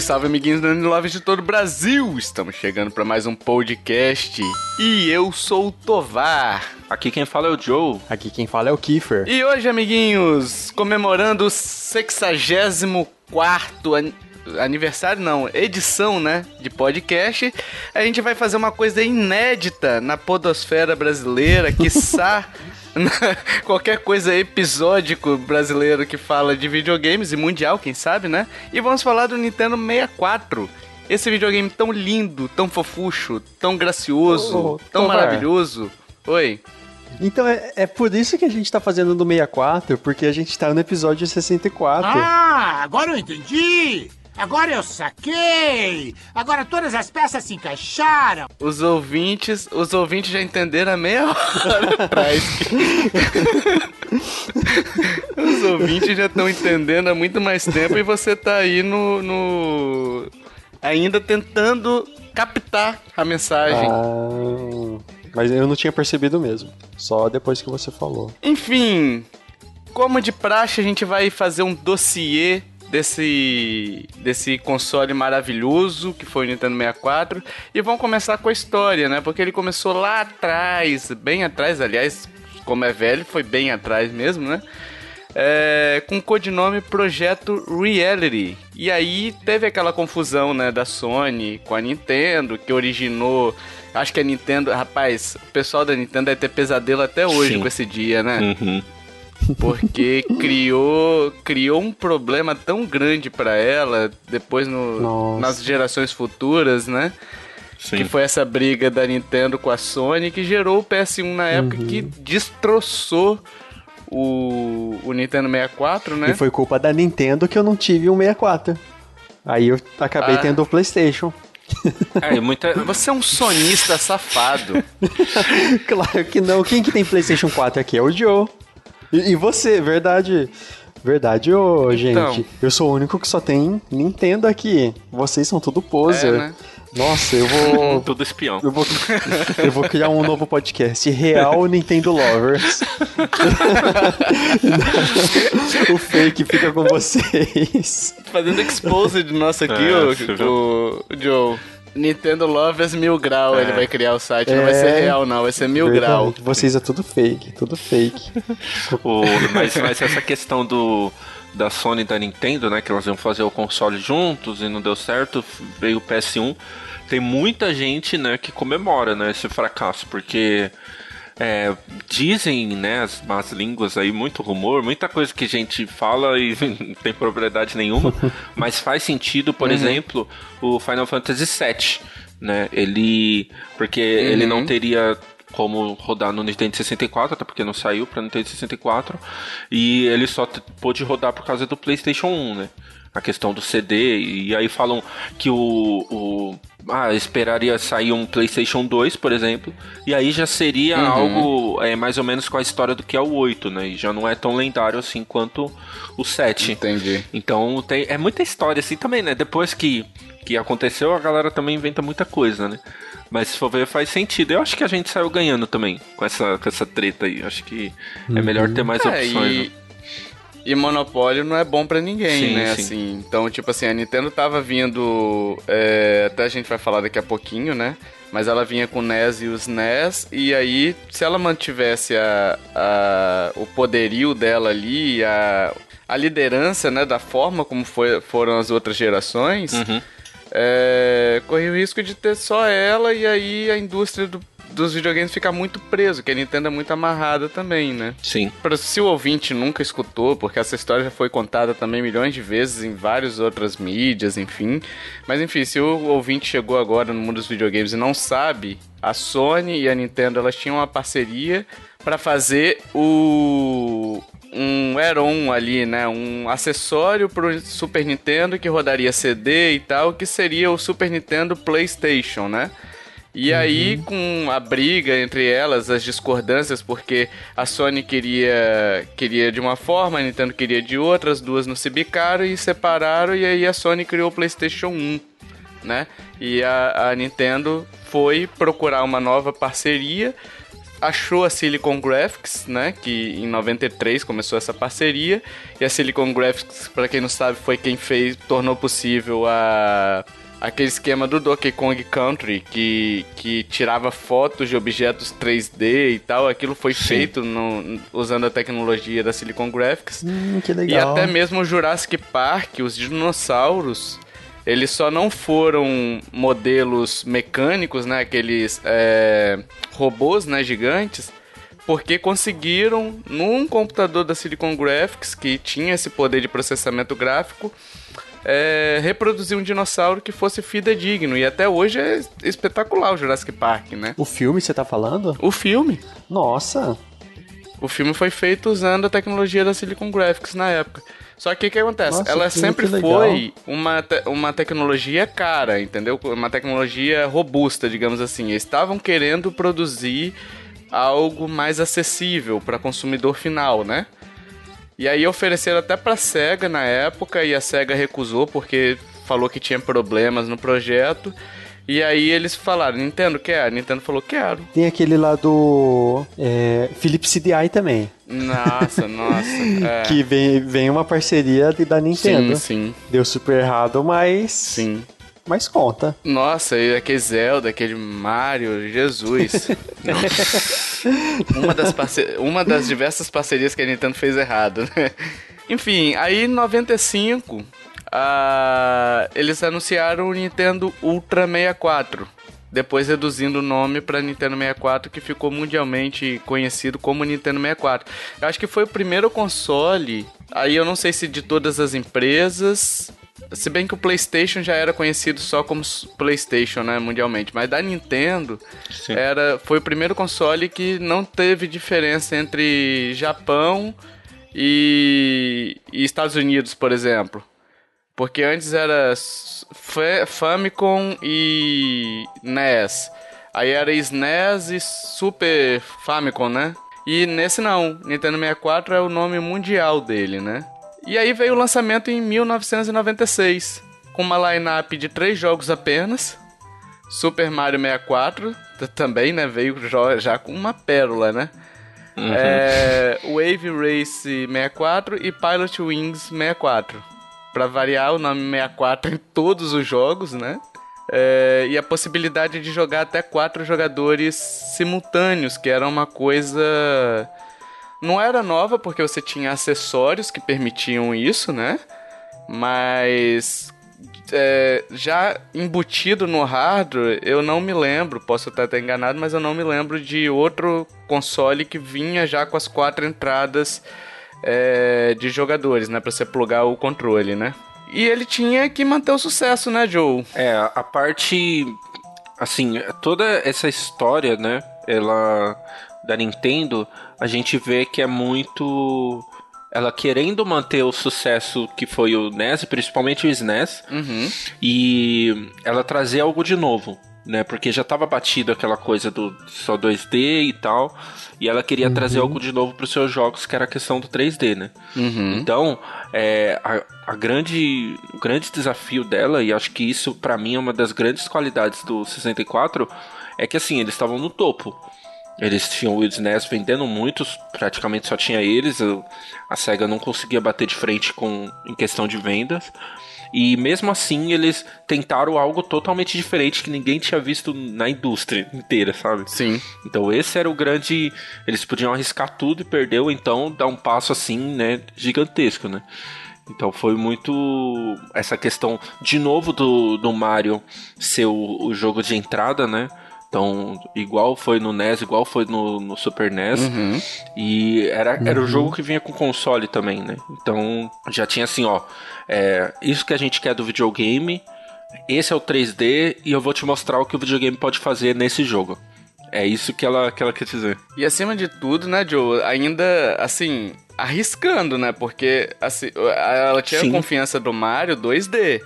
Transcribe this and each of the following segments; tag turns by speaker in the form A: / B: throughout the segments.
A: Salve, salve, amiguinhos do Love de todo o Brasil! Estamos chegando para mais um podcast e eu sou o Tovar.
B: Aqui quem fala é o Joe.
C: Aqui quem fala é o Kiefer.
A: E hoje, amiguinhos, comemorando o 64 an aniversário não, edição, né, de podcast, a gente vai fazer uma coisa inédita na podosfera brasileira, quiçá qualquer coisa episódico brasileiro que fala de videogames e mundial, quem sabe, né? E vamos falar do Nintendo 64. Esse videogame tão lindo, tão fofucho, tão gracioso, oh, tão maravilhoso. Oi.
C: Então é, é por isso que a gente tá fazendo no 64, porque a gente tá no episódio 64.
D: Ah, agora eu entendi! Agora eu saquei! Agora todas as peças se encaixaram!
A: Os ouvintes, os ouvintes já entenderam a meia hora atrás. os ouvintes já estão entendendo há muito mais tempo e você tá aí no, no... ainda tentando captar a mensagem.
C: Ah, mas eu não tinha percebido mesmo. Só depois que você falou.
A: Enfim, como de praxe, a gente vai fazer um dossiê desse, desse console maravilhoso que foi o Nintendo 64 e vamos começar com a história, né? Porque ele começou lá atrás, bem atrás, aliás, como é velho, foi bem atrás mesmo, né? É, com o codinome Projeto Reality. E aí teve aquela confusão, né, da Sony com a Nintendo, que originou. Acho que a Nintendo. Rapaz, o pessoal da Nintendo deve ter pesadelo até hoje Sim. com esse dia, né? Uhum. Porque criou, criou um problema tão grande para ela depois no, nas gerações futuras, né? Sim. Que foi essa briga da Nintendo com a Sony que gerou o PS1 na época uhum. que destroçou o, o Nintendo 64, né?
C: E foi culpa da Nintendo que eu não tive um 64. Aí eu acabei ah. tendo o PlayStation.
A: É, muita... Você é um sonista safado.
C: claro que não. Quem que tem PlayStation 4 aqui? É o Joe. E, e você, verdade. Verdade, ô, então. gente. Eu sou o único que só tem Nintendo aqui. Vocês são tudo poser. É, né? Nossa, eu vou.
B: Tudo espião.
C: Eu vou, eu vou criar um novo podcast. Real Nintendo Lovers. o fake fica com vocês.
A: Fazendo exposed nosso aqui, é, o, o Joe. Nintendo Lovers Mil Grau, é. ele vai criar o site. É. Não vai ser é. real, não, vai ser Mil Verdade. Grau.
C: Vocês é tudo fake, tudo fake.
B: o, mas, mas essa questão do da Sony e da Nintendo, né, que elas iam fazer o console juntos e não deu certo, veio o PS1. Tem muita gente, né, que comemora, né, esse fracasso, porque é, dizem, né, as más línguas aí, muito rumor, muita coisa que a gente fala e não tem propriedade nenhuma, mas faz sentido, por uhum. exemplo, o Final Fantasy VII, né, ele, porque uhum. ele não teria como rodar no Nintendo 64, até porque não saiu para Nintendo 64, e ele só pôde rodar por causa do PlayStation 1, né? A questão do CD, e aí falam que o, o ah, esperaria sair um PlayStation 2, por exemplo, e aí já seria uhum. algo é, mais ou menos com a história do que é o 8, né? E já não é tão lendário assim quanto o 7.
A: Entendi.
B: Então tem, é muita história assim também, né? Depois que, que aconteceu, a galera também inventa muita coisa, né? Mas se for ver, faz sentido. Eu acho que a gente saiu ganhando também com essa, com essa treta aí. Acho que é uhum. é melhor ter mais é, opções. E...
A: Né? E monopólio não é bom para ninguém, sim, né? Sim. Assim, então, tipo assim, a Nintendo tava vindo. É, até a gente vai falar daqui a pouquinho, né? Mas ela vinha com o NES e os NES, e aí, se ela mantivesse a, a, o poderio dela ali, a, a liderança, né, da forma como foi, foram as outras gerações, uhum. É, corria o risco de ter só ela, e aí a indústria do dos videogames fica muito preso, que a Nintendo é muito amarrada também, né?
B: Sim.
A: Pra, se o ouvinte nunca escutou, porque essa história já foi contada também milhões de vezes em várias outras mídias, enfim. Mas enfim, se o ouvinte chegou agora no mundo dos videogames e não sabe, a Sony e a Nintendo elas tinham uma parceria para fazer o um add-on ali, né? Um acessório pro Super Nintendo que rodaria CD e tal, que seria o Super Nintendo PlayStation, né? E uhum. aí, com a briga entre elas, as discordâncias, porque a Sony queria, queria de uma forma, a Nintendo queria de outra, as duas não se bicaram e separaram, e aí a Sony criou o PlayStation 1, né? E a, a Nintendo foi procurar uma nova parceria, achou a Silicon Graphics, né, que em 93 começou essa parceria, e a Silicon Graphics, para quem não sabe, foi quem fez, tornou possível a aquele esquema do Donkey Kong Country que, que tirava fotos de objetos 3D e tal, aquilo foi Sim. feito no, usando a tecnologia da Silicon Graphics.
C: Hum, que legal.
A: E até mesmo o Jurassic Park, os dinossauros, eles só não foram modelos mecânicos, né, aqueles é, robôs, né, gigantes, porque conseguiram num computador da Silicon Graphics que tinha esse poder de processamento gráfico é, reproduzir um dinossauro que fosse fidedigno. E até hoje é espetacular o Jurassic Park, né?
C: O filme você tá falando?
A: O filme.
C: Nossa.
A: O filme foi feito usando a tecnologia da Silicon Graphics na época. Só que o que acontece? Nossa, Ela sempre foi uma, te uma tecnologia cara, entendeu? Uma tecnologia robusta, digamos assim. Eles estavam querendo produzir algo mais acessível para consumidor final, né? E aí ofereceram até pra SEGA na época e a SEGA recusou porque falou que tinha problemas no projeto. E aí eles falaram, Nintendo quer? A Nintendo falou, quero.
C: Tem aquele lá do é, Philips CDI também.
A: Nossa, nossa. É.
C: Que vem, vem uma parceria da Nintendo.
A: Sim, sim.
C: Deu super errado, mas...
A: Sim
C: mas conta.
A: Nossa, e aquele Zelda, aquele Mario, Jesus. uma, das parce... uma das diversas parcerias que a Nintendo fez errado, né? Enfim, aí em 95, uh, eles anunciaram o Nintendo Ultra 64. Depois reduzindo o nome para Nintendo 64, que ficou mundialmente conhecido como Nintendo 64. Eu acho que foi o primeiro console, aí eu não sei se de todas as empresas se bem que o PlayStation já era conhecido só como PlayStation, né, mundialmente, mas da Nintendo era foi o primeiro console que não teve diferença entre Japão e, e Estados Unidos, por exemplo. Porque antes era Famicom e NES. Aí era SNES e Super Famicom, né? E nesse não, Nintendo 64 é o nome mundial dele, né? E aí veio o lançamento em 1996, com uma line-up de três jogos apenas. Super Mario 64 também, né? Veio já com uma pérola, né? Uhum. É, Wave Race 64 e Pilot Wings 64. Para variar, o nome 64 em todos os jogos, né? É, e a possibilidade de jogar até quatro jogadores simultâneos, que era uma coisa não era nova porque você tinha acessórios que permitiam isso, né? Mas é, já embutido no hardware, eu não me lembro, posso estar até enganado, mas eu não me lembro de outro console que vinha já com as quatro entradas é, de jogadores, né? Pra você plugar o controle, né? E ele tinha que manter o sucesso, né, Joe?
B: É, a parte. Assim, toda essa história, né? Ela. Da Nintendo a gente vê que é muito ela querendo manter o sucesso que foi o NES, principalmente o SNES,
A: uhum.
B: e ela trazer algo de novo, né? Porque já estava batido aquela coisa do só 2D e tal, e ela queria uhum. trazer algo de novo para os seus jogos, que era a questão do 3D, né?
A: Uhum.
B: Então, é, a, a, grande, o grande desafio dela, e acho que isso para mim é uma das grandes qualidades do 64, é que assim, eles estavam no topo. Eles tinham o SNES vendendo muitos, praticamente só tinha eles. A SEGA não conseguia bater de frente com em questão de vendas. E mesmo assim, eles tentaram algo totalmente diferente que ninguém tinha visto na indústria inteira, sabe?
A: Sim.
B: Então esse era o grande. Eles podiam arriscar tudo e perdeu, então dar um passo assim, né, gigantesco, né? Então foi muito essa questão de novo do, do Mario ser o, o jogo de entrada, né? Então, igual foi no NES, igual foi no, no Super NES.
A: Uhum.
B: E era, uhum. era o jogo que vinha com console também, né? Então, já tinha assim, ó. É, isso que a gente quer do videogame. Esse é o 3D e eu vou te mostrar o que o videogame pode fazer nesse jogo. É isso que ela, que ela quer dizer.
A: E acima de tudo, né, Joe? Ainda, assim, arriscando, né? Porque assim, ela tinha Sim. a confiança do Mario 2D.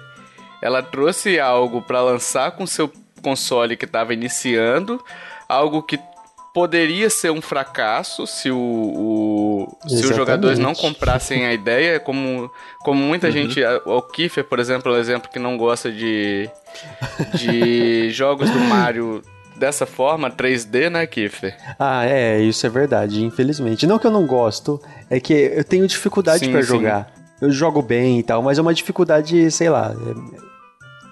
A: Ela trouxe algo para lançar com seu console que estava iniciando, algo que poderia ser um fracasso se, o, o se os jogadores não comprassem a ideia, como, como muita uhum. gente, o Kiefer, por exemplo, é um exemplo que não gosta de, de jogos do Mario dessa forma, 3D, né, Kiffer?
C: Ah, é, isso é verdade, infelizmente. Não que eu não gosto, é que eu tenho dificuldade para jogar. Eu jogo bem e tal, mas é uma dificuldade, sei lá.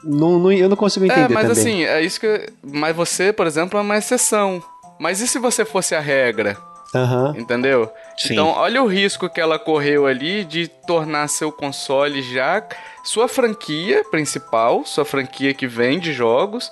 C: É... Não, não, eu não consigo entender. É,
A: mas
C: também.
A: assim, é isso que. Mas você, por exemplo, é uma exceção. Mas e se você fosse a regra?
C: Uhum.
A: Entendeu? Sim. Então, olha o risco que ela correu ali de tornar seu console já sua franquia principal, sua franquia que vende jogos.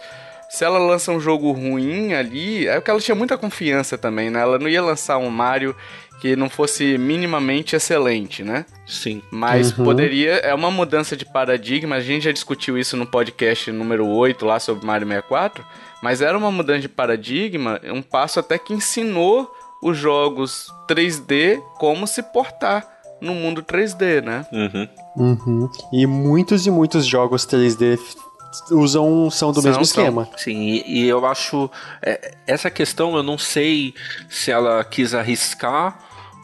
A: Se ela lança um jogo ruim ali, é porque ela tinha muita confiança também, né? Ela não ia lançar um Mario que não fosse minimamente excelente, né?
B: Sim.
A: Mas uhum. poderia. É uma mudança de paradigma. A gente já discutiu isso no podcast número 8 lá sobre Mario 64. Mas era uma mudança de paradigma, um passo até que ensinou os jogos 3D como se portar no mundo 3D, né?
B: Uhum.
C: Uhum. E muitos e muitos jogos 3D usam são do são, mesmo esquema.
B: São. Sim, e, e, eu acho é, essa questão eu não sei se ela quis arriscar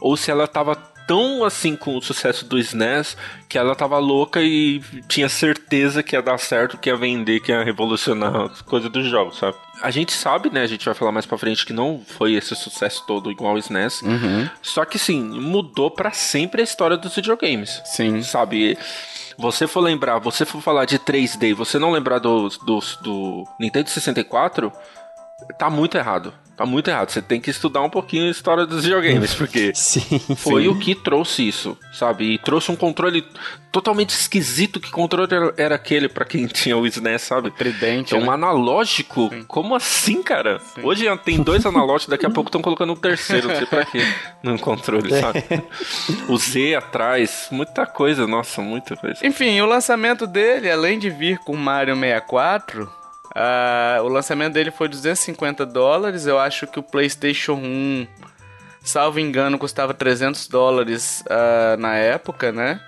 B: ou se ela estava tão assim com o sucesso do SNES que ela tava louca e tinha certeza que ia dar certo, que ia vender, que ia revolucionar as coisas dos jogos, sabe? A gente sabe, né? A gente vai falar mais pra frente que não foi esse sucesso todo igual o SNES.
A: Uhum.
B: Só que sim, mudou para sempre a história dos videogames.
A: Sim.
B: Sabe? Você for lembrar, você for falar de 3D, você não lembrar do, do, do Nintendo 64, tá muito errado. Tá muito errado. Você tem que estudar um pouquinho a história dos videogames, porque
C: sim,
B: foi
C: sim.
B: o que trouxe isso, sabe? E trouxe um controle totalmente esquisito. Que controle era, aquele para quem tinha o SNES, sabe?
A: Tridente.
B: É um né? analógico. Sim. Como assim, cara? Hoje tem dois analógicos, daqui a pouco estão colocando um terceiro, não sei pra quê, no controle, é. sabe? o Z atrás, muita coisa, nossa, muita coisa.
A: Enfim, o lançamento dele, além de vir com Mario 64 Uh, o lançamento dele foi 250 dólares. Eu acho que o PlayStation 1, salvo engano, custava 300 dólares uh, na época, né?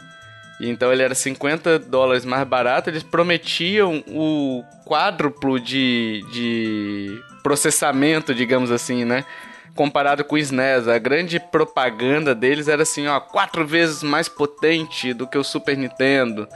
A: Então ele era 50 dólares mais barato. Eles prometiam o quádruplo de, de processamento, digamos assim, né? Comparado com o SNES. A grande propaganda deles era assim, ó, quatro vezes mais potente do que o Super Nintendo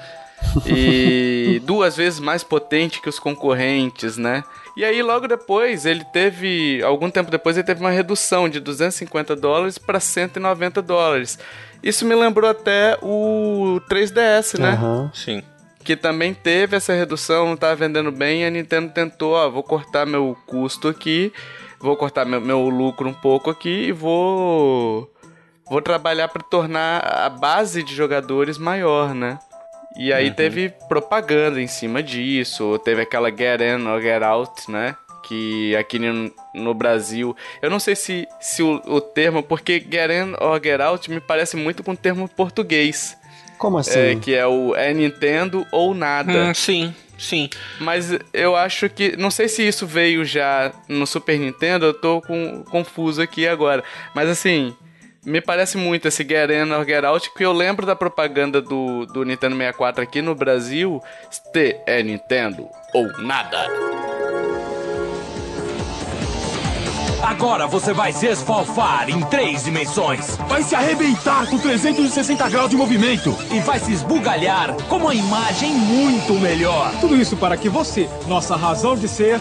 A: e duas vezes mais potente que os concorrentes, né? E aí logo depois ele teve, algum tempo depois ele teve uma redução de 250 dólares para 190 dólares. Isso me lembrou até o 3DS, né?
C: Uhum.
B: Sim.
A: Que também teve essa redução, não estava vendendo bem, e a Nintendo tentou, ó, vou cortar meu custo aqui, vou cortar meu, meu lucro um pouco aqui e vou vou trabalhar para tornar a base de jogadores maior, né? E aí uhum. teve propaganda em cima disso, teve aquela Get In or Get Out, né? Que aqui no, no Brasil, eu não sei se, se o, o, termo, porque Get In or Get Out me parece muito com o termo português.
C: Como assim?
A: É, que é o é Nintendo ou nada.
B: Hum, sim, sim.
A: Mas eu acho que. Não sei se isso veio já no Super Nintendo, eu tô com, confuso aqui agora. Mas assim, me parece muito esse Get In or Get Out, que eu lembro da propaganda do, do Nintendo 64 aqui no Brasil. Este é Nintendo ou nada.
E: Agora você vai se esfalfar em três dimensões.
F: Vai se arrebentar com 360 graus de movimento.
E: E vai se esbugalhar com uma imagem muito melhor.
F: Tudo isso para que você, nossa razão de ser.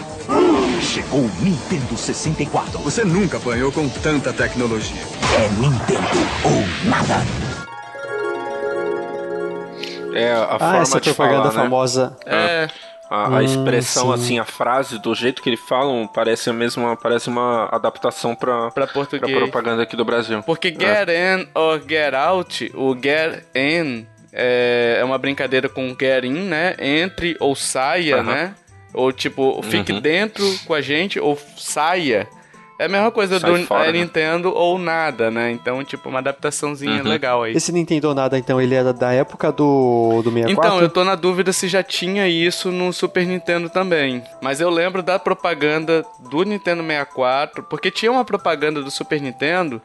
E: Chegou o Nintendo 64.
F: Você nunca apanhou com tanta tecnologia.
E: É Nintendo ou nada.
B: É a ah, forma
C: essa
B: de
C: propaganda
B: falar, né?
C: famosa.
B: É. A, a hum, expressão, sim. assim, a frase, do jeito que eles falam, parece a mesma, parece uma adaptação pra,
A: pra, português.
B: pra propaganda aqui do Brasil.
A: Porque get é. in or get out, o get in é, é uma brincadeira com get in, né? Entre ou saia, uh -huh. né? Ou tipo, fique uh uhum. -huh. dentro com a gente ou saia. É a mesma coisa Sai do fora, é, né? Nintendo ou nada, né? Então, tipo, uma adaptaçãozinha uhum. legal aí.
C: Esse Nintendo ou nada, então, ele era da época do, do 64?
A: Então, eu tô na dúvida se já tinha isso no Super Nintendo também. Mas eu lembro da propaganda do Nintendo 64, porque tinha uma propaganda do Super Nintendo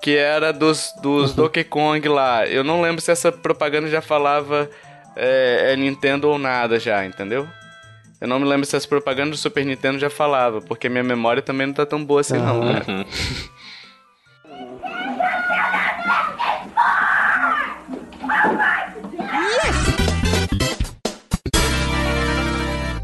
A: que era dos, dos uhum. Donkey Kong lá. Eu não lembro se essa propaganda já falava é, é Nintendo ou nada já, entendeu? Eu não me lembro se as propagandas do Super Nintendo já falava, porque minha memória também não tá tão boa assim, não, cara. Uhum.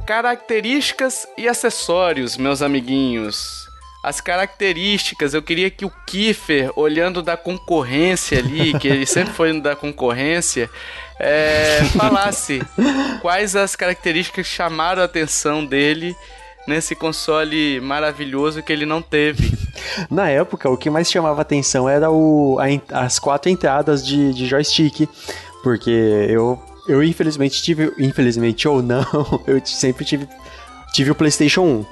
A: Características e acessórios, meus amiguinhos as características. Eu queria que o Kiefer, olhando da concorrência ali, que ele sempre foi da concorrência, é, falasse quais as características chamaram a atenção dele nesse console maravilhoso que ele não teve.
C: Na época, o que mais chamava atenção era o, a, as quatro entradas de, de joystick, porque eu, eu infelizmente tive, infelizmente ou não, eu sempre tive, tive o PlayStation 1.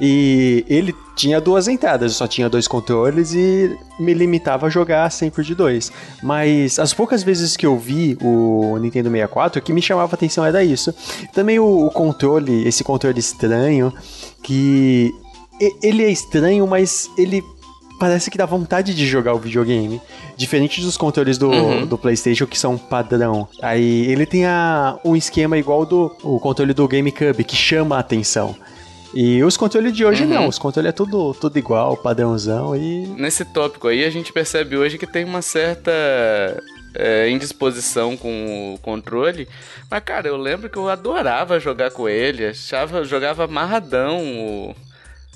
C: E ele tinha duas entradas, só tinha dois controles e me limitava a jogar sempre de dois. Mas as poucas vezes que eu vi o Nintendo 64, o que me chamava atenção era isso. Também o, o controle, esse controle estranho, que ele é estranho, mas ele parece que dá vontade de jogar o videogame. Diferente dos controles do, uhum. do PlayStation, que são padrão. Aí ele tem a, um esquema igual do o controle do GameCube, que chama a atenção. E os controles de hoje uhum. não, os controles é tudo, tudo igual, padrãozão e.
A: Nesse tópico aí, a gente percebe hoje que tem uma certa é, indisposição com o controle. Mas, cara, eu lembro que eu adorava jogar com ele, achava, jogava amarradão o,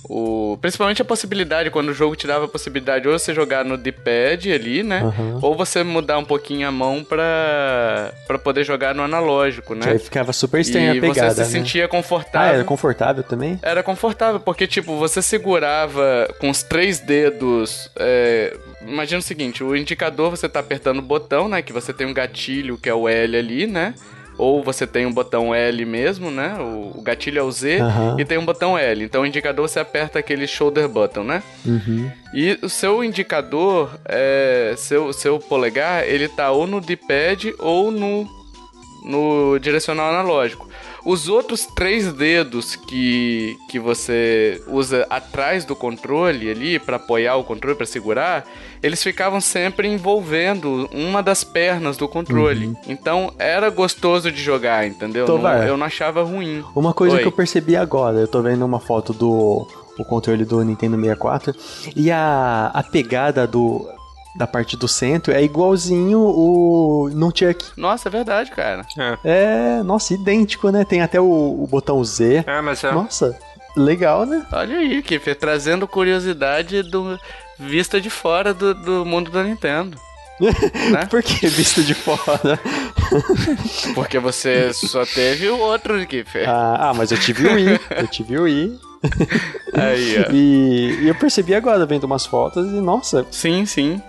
A: o, principalmente a possibilidade, quando o jogo te dava a possibilidade ou você jogar no D-pad ali, né? Uhum. Ou você mudar um pouquinho a mão pra, pra poder jogar no analógico, né?
C: Que aí ficava super estranha a pegada,
A: você se
C: né?
A: sentia confortável.
C: Ah, era confortável também?
A: Era confortável, porque, tipo, você segurava com os três dedos... É, imagina o seguinte, o indicador você tá apertando o botão, né? Que você tem um gatilho, que é o L ali, né? Ou você tem um botão L mesmo, né? O, o gatilho é o Z uhum. e tem um botão L. Então o indicador você aperta aquele shoulder button, né?
C: Uhum.
A: E o seu indicador, é, seu, seu polegar, ele tá ou no D-pad ou no, no direcional analógico. Os outros três dedos que, que você usa atrás do controle ali para apoiar o controle para segurar, eles ficavam sempre envolvendo uma das pernas do controle. Uhum. Então era gostoso de jogar, entendeu? Tô, não, eu não achava ruim.
C: Uma coisa Oi. que eu percebi agora, eu tô vendo uma foto do o controle do Nintendo 64 e a, a pegada do da parte do centro é igualzinho o Nunchuck.
A: Nossa, é verdade, cara.
C: É, é nossa, idêntico, né? Tem até o, o botão Z.
B: É, mas é.
C: Nossa, legal, né?
A: Olha aí, Kiffer, trazendo curiosidade do vista de fora do, do mundo da Nintendo.
C: né? Por que vista de fora?
A: Porque você só teve o outro, Kiffer.
C: Ah, ah, mas eu tive o I. Eu tive o I.
A: Aí, ó.
C: E, e eu percebi agora, vendo umas fotos, e nossa.
A: Sim, sim.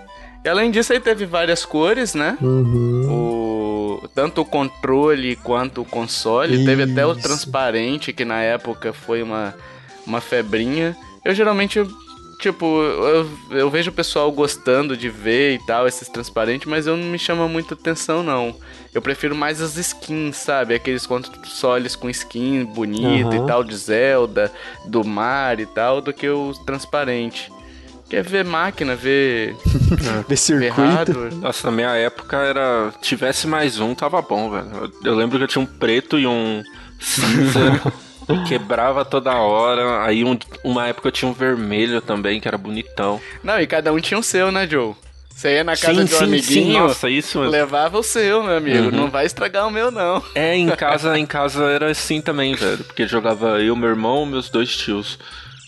A: E além disso, aí teve várias cores, né?
C: Uhum.
A: O, tanto o controle quanto o console. Isso. Teve até o transparente, que na época foi uma, uma febrinha. Eu geralmente, tipo, eu, eu vejo o pessoal gostando de ver e tal, esses transparentes, mas eu não me chama muito atenção, não. Eu prefiro mais as skins, sabe? Aqueles consoles com skin bonita uhum. e tal, de Zelda, do mar e tal, do que o transparente quer ver máquina, ver.
C: ver circuito.
B: Nossa, na minha época era. Tivesse mais um, tava bom, velho. Eu lembro que eu tinha um preto e um cinza. quebrava toda hora. Aí um, uma época eu tinha um vermelho também, que era bonitão.
A: Não, e cada um tinha o seu, né, Joe? Você ia na casa sim, de um sim, amiguinho, sim.
B: Nossa, isso mesmo.
A: levava o seu, meu amigo. Uhum. Não vai estragar o meu, não.
B: É, em casa, em casa era assim também, velho. Porque jogava eu, meu irmão, meus dois tios.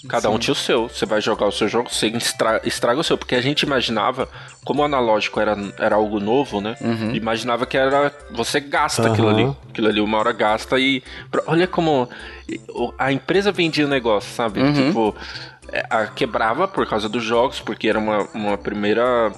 B: Cada Sim. um tinha o seu. Você vai jogar o seu jogo, você estraga, estraga o seu. Porque a gente imaginava, como o analógico era, era algo novo, né?
A: Uhum.
B: Imaginava que era. Você gasta uhum. aquilo ali. Aquilo ali uma hora gasta e. Olha como. A empresa vendia o negócio, sabe? Uhum. Tipo. É, a, quebrava por causa dos jogos, porque era uma, uma primeira.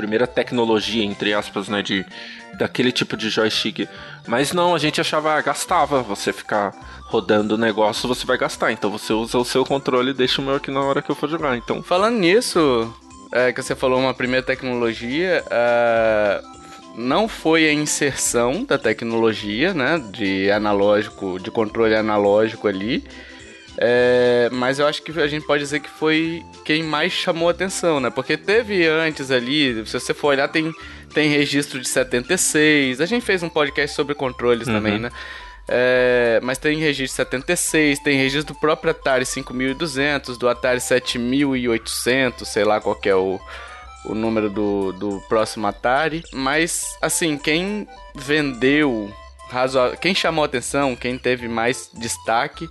B: Primeira tecnologia, entre aspas, né? De, daquele tipo de joystick. Mas não, a gente achava, ah, gastava você ficar rodando o negócio, você vai gastar. Então você usa o seu controle e deixa o meu aqui na hora que eu for jogar. Então.
A: Falando nisso, é, que você falou uma primeira tecnologia, uh, não foi a inserção da tecnologia, né? De analógico, de controle analógico ali. É, mas eu acho que a gente pode dizer que foi quem mais chamou atenção, né? Porque teve antes ali, se você for olhar, tem, tem registro de 76. A gente fez um podcast sobre controles uhum. também, né? É, mas tem registro 76, tem registro do próprio Atari 5200, do Atari 7800, sei lá qual é o, o número do, do próximo Atari. Mas, assim, quem vendeu razoável. Quem chamou atenção, quem teve mais destaque,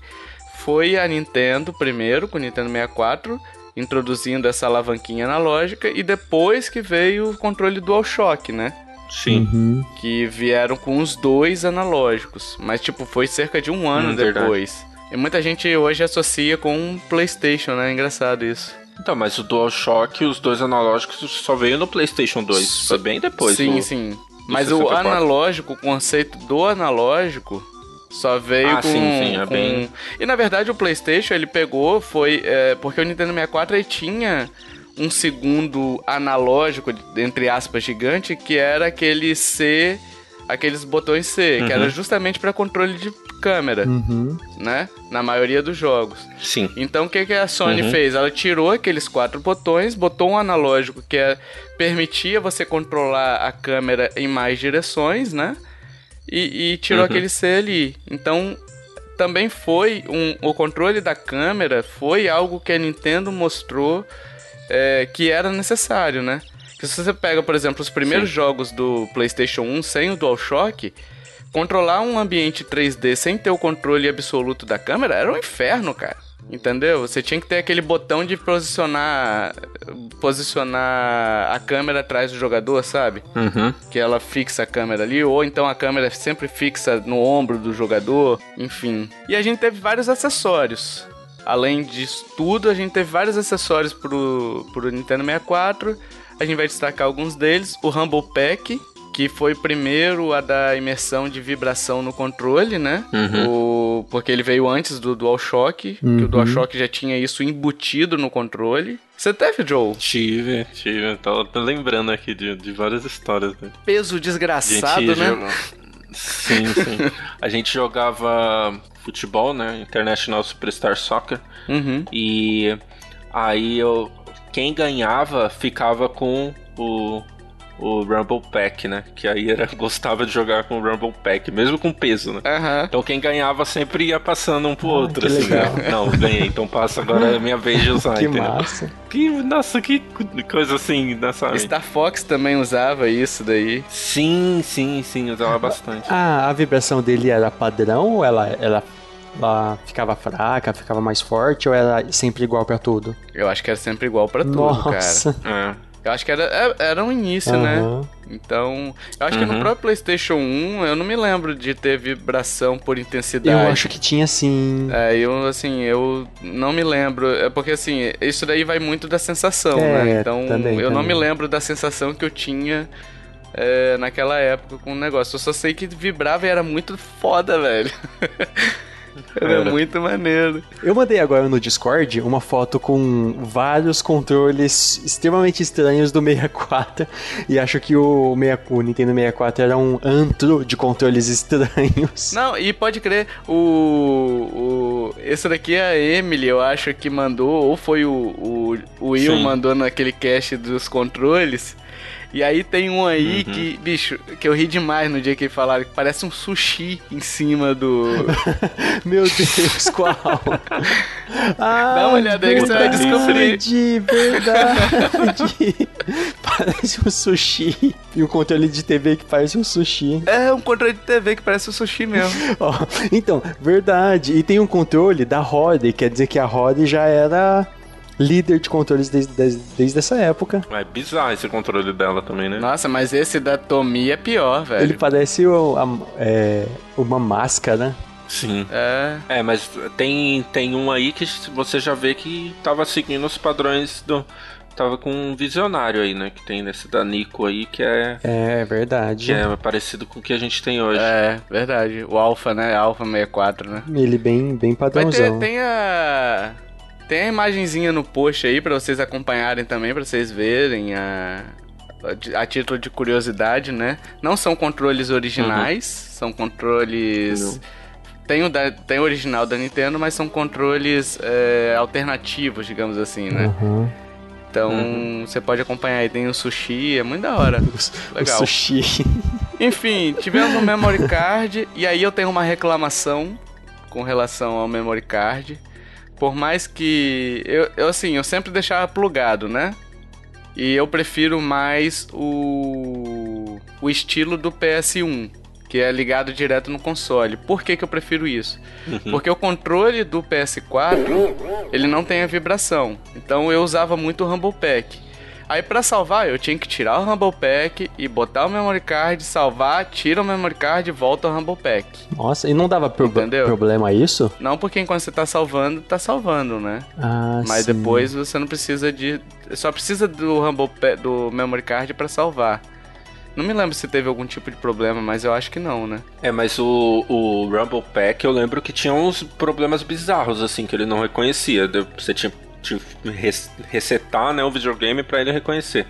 A: foi a Nintendo primeiro, com o Nintendo 64, introduzindo essa alavanquinha analógica, e depois que veio o controle DualShock, né?
B: Sim.
C: Uhum.
A: Que vieram com os dois analógicos. Mas, tipo, foi cerca de um ano
B: Hum, verdade.
A: depois. E muita gente hoje associa com um PlayStation, né? Engraçado isso.
B: Então, mas o DualShock, os dois analógicos, só veio no PlayStation 2. Foi bem depois.
A: Sim,
B: do-
A: sim. Mas o
B: 64.
A: analógico, o conceito do analógico só veio
B: Ah,
A: com,
B: sim, sim, é
A: com-
B: bem-
A: E na verdade o PlayStation ele pegou foi é, porque o Nintendo 64 ele tinha um segundo analógico entre aspas gigante que era aquele C, aqueles botões C, que
B: Uhum.
A: era justamente para controle de câmera,
C: Uhum.
A: né? Na maioria dos jogos.
B: Sim.
A: Então o que, que a Sony
B: Uhum.
A: fez? Ela tirou aqueles quatro botões, botou um analógico que é- permitia você controlar a câmera em mais direções, né? E, e tirou
B: Uhum.
A: aquele C ali. Então também foi um, o controle da câmera foi algo que a Nintendo mostrou é, que era necessário, né? Que se você pega, por exemplo, os primeiros
B: Sim.
A: jogos do PlayStation 1 sem o DualShock, controlar um ambiente 3D sem ter o controle absoluto da câmera era um inferno, cara. Entendeu? Você tinha que ter aquele botão de posicionar posicionar a câmera atrás do jogador, sabe?
B: Uhum.
A: Que ela fixa a câmera ali, ou então a câmera é sempre fixa no ombro do jogador, enfim. E a gente teve vários acessórios. Além disso tudo, a gente teve vários acessórios pro, pro Nintendo 64. A gente vai destacar alguns deles. O Rumble Pack, que foi primeiro a dar imersão de vibração no controle, né? O, porque ele veio antes do DualShock, que o DualShock já tinha isso embutido no controle. Você teve, Joe?
B: Tive, tive. Tô, tô lembrando aqui de, de várias histórias. Né?
A: Peso desgraçado, né?
B: Sim, sim. A gente jogava futebol, né? International Superstar Soccer.
A: Uhum.
B: E aí eu. Quem ganhava ficava com o. O Rumble Pack, né? Que aí era, gostava de jogar com o Rumble Pack, mesmo com peso, né?
A: Aham.
B: Então quem ganhava sempre ia passando um pro
C: Ah,
B: outro,
C: que
B: assim,
C: legal.
B: né? Não, ganhei, então passa agora é a minha vez de usar,
C: Que
B: entendeu?
C: massa.
B: Que, nossa, que coisa assim, nessa.
A: Star Fox também usava isso daí.
B: Sim, sim, sim, usava bastante.
C: Ah, a vibração dele era padrão ou ela, ela, ela ficava fraca, ficava mais forte ou era sempre igual pra tudo?
A: Eu acho que era sempre igual pra tudo,
C: Nossa.
A: cara.
B: É.
A: Eu acho que era, é- era um início, né?
C: Aham.
A: Então, eu acho que no
B: Uhum.
A: próprio PlayStation 1 eu não me lembro de ter vibração por intensidade.
C: Eu acho que tinha sim.
A: É, eu assim, eu não me lembro. É porque assim, isso daí vai muito da sensação,
C: É,
A: né? Então,
C: também,
A: eu não me
C: também.
A: lembro da sensação que eu tinha é, naquela época com o negócio. Eu só sei que vibrava e era muito foda, velho. era,
B: Era.
A: muito maneiro.
C: Eu mandei agora no Discord uma foto com vários controles extremamente estranhos do 64 e acho que o, 6 o Nintendo 64 era um antro de controles estranhos.
A: Não, e pode crer, o, o. Esse daqui é a Emily, eu acho que mandou, ou foi o, o, o Will
B: Sim.
A: mandou naquele cast dos controles. E aí tem um aí
B: Uhum.
A: que, bicho, que eu ri demais no dia que falaram que parece um sushi em cima do.
C: Meu Deus, qual? Ah,
A: Dá uma olhada aí que você vai descobrir.
C: De verdade. parece um sushi. E um controle de TV que parece um sushi.
A: É um controle de TV que parece um sushi mesmo.
C: Ó, então, verdade. E tem um controle da Rory, quer dizer que a Rory já era líder de controles desde, desde, desde essa época.
B: É bizarro esse controle dela também, né?
A: Nossa, mas esse da Tomi é pior, velho.
C: Ele parece o- a- é, uma máscara.
B: Sim.
A: É.
B: É, mas tem, tem um aí que você já vê que tava seguindo os padrões do. Tava com um visionário aí, né? Que tem nesse da Nico aí, que é,
C: É verdade.
B: que é parecido com o que a gente tem hoje.
A: É, verdade. O Alpha, né? Alpha 64, né?
C: Ele bem, bem
A: Vai ter,
C: padrãozão.
A: tem a. Tem a imagenzinha no post aí pra vocês acompanharem também, pra vocês verem a. A título de curiosidade, né? Não são controles originais, são controles.
B: Não.
A: Tem o, da, tem o original da Nintendo, mas são controles é, alternativos, digamos assim, né?
C: Uhum.
A: Então
B: Uhum.
A: você pode acompanhar aí, tem o sushi, é muito da hora.
C: O
A: Legal.
C: sushi.
A: Enfim, tivemos um memory card e aí eu tenho uma reclamação com relação ao memory card. Por mais que eu, eu assim, eu sempre deixava plugado, né? E eu prefiro mais o o estilo do PS1. que é ligado direto no console. Por que, que eu prefiro isso? Uhum. Porque o controle do PS4, ele não tem a vibração. Então eu usava muito o Rumble Pack. Aí para salvar, eu tinha que tirar o Rumble Pack e botar o memory card, salvar, tira o memory card e volta o Rumble Pack.
C: Nossa, e não dava pro problema isso?
A: Não, porque enquanto você tá salvando, tá salvando, né? Ah, Mas sim. depois você não precisa de só precisa do Rumble Pack, do memory card para salvar. Não me lembro se teve algum tipo de problema, mas eu acho que não, né?
B: É, mas o, o Rumble Pack eu lembro que tinha uns problemas bizarros, assim, que ele não reconhecia. Você tinha resetar né, o videogame para ele reconhecer.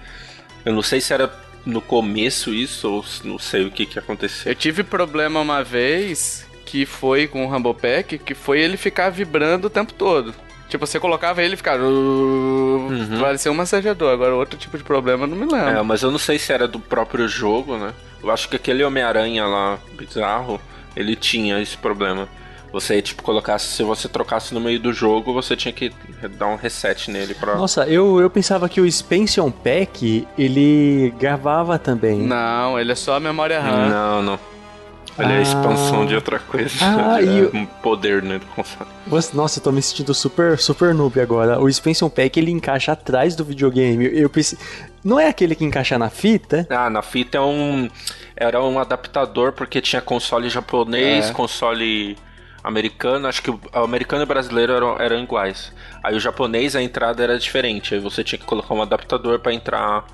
B: Eu não sei se era no começo isso ou não sei o que, que aconteceu.
A: Eu tive problema uma vez que foi com o Rumble Pack, que foi ele ficar vibrando o tempo todo. Tipo, você colocava ele e ficava. Uhum. Parecia um massageador. Agora, outro tipo de problema, não me lembro.
B: É, mas eu não sei se era do próprio jogo, né? Eu acho que aquele Homem-Aranha lá, bizarro, ele tinha esse problema. Você, tipo, colocasse, se você trocasse no meio do jogo, você tinha que dar um reset nele pra.
C: Nossa, eu, eu pensava que o Expansion Pack ele gravava também.
A: Não, ele é só a memória RAM.
B: Não, não. Ele ah. é a expansão de outra coisa. Ah, e um poder, né, do console.
C: Nossa, eu tô me sentindo super, super noob agora. O Expansion Pack, ele encaixa atrás do videogame. Eu pensei... Não é aquele que encaixa na fita?
B: Ah, na fita é um... Era um adaptador, porque tinha console japonês, é. console americano, acho que o americano e o brasileiro eram, eram iguais. Aí o japonês, a entrada era diferente. Aí você tinha que colocar um adaptador para entrar